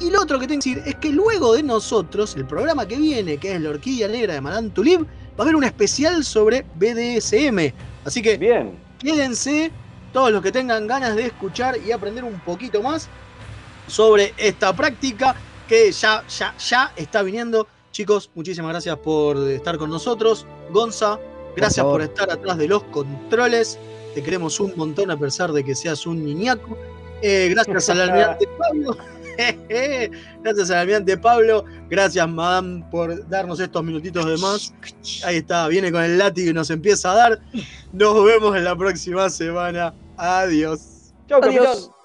Y lo otro que tengo que decir es que luego de nosotros, el programa que viene, que es la Orquídea Negra de Madame Tulip, va a haber un especial sobre BDSM. Así que Bien. quédense todos los que tengan ganas de escuchar y aprender un poquito más sobre esta práctica que ya, ya, ya está viniendo. Chicos, muchísimas gracias por estar con nosotros. Gonza, gracias por, estar atrás de los controles. Te queremos un montón a pesar de que seas un niñaco. Eh, gracias al almirante [laughs] Pablo. [laughs] gracias al almirante Pablo. Gracias, Madame, por darnos estos minutitos de más. Ahí está, viene con el látigo y nos empieza a dar. Nos vemos en la próxima semana. Adiós. Chau, Adiós. capitán.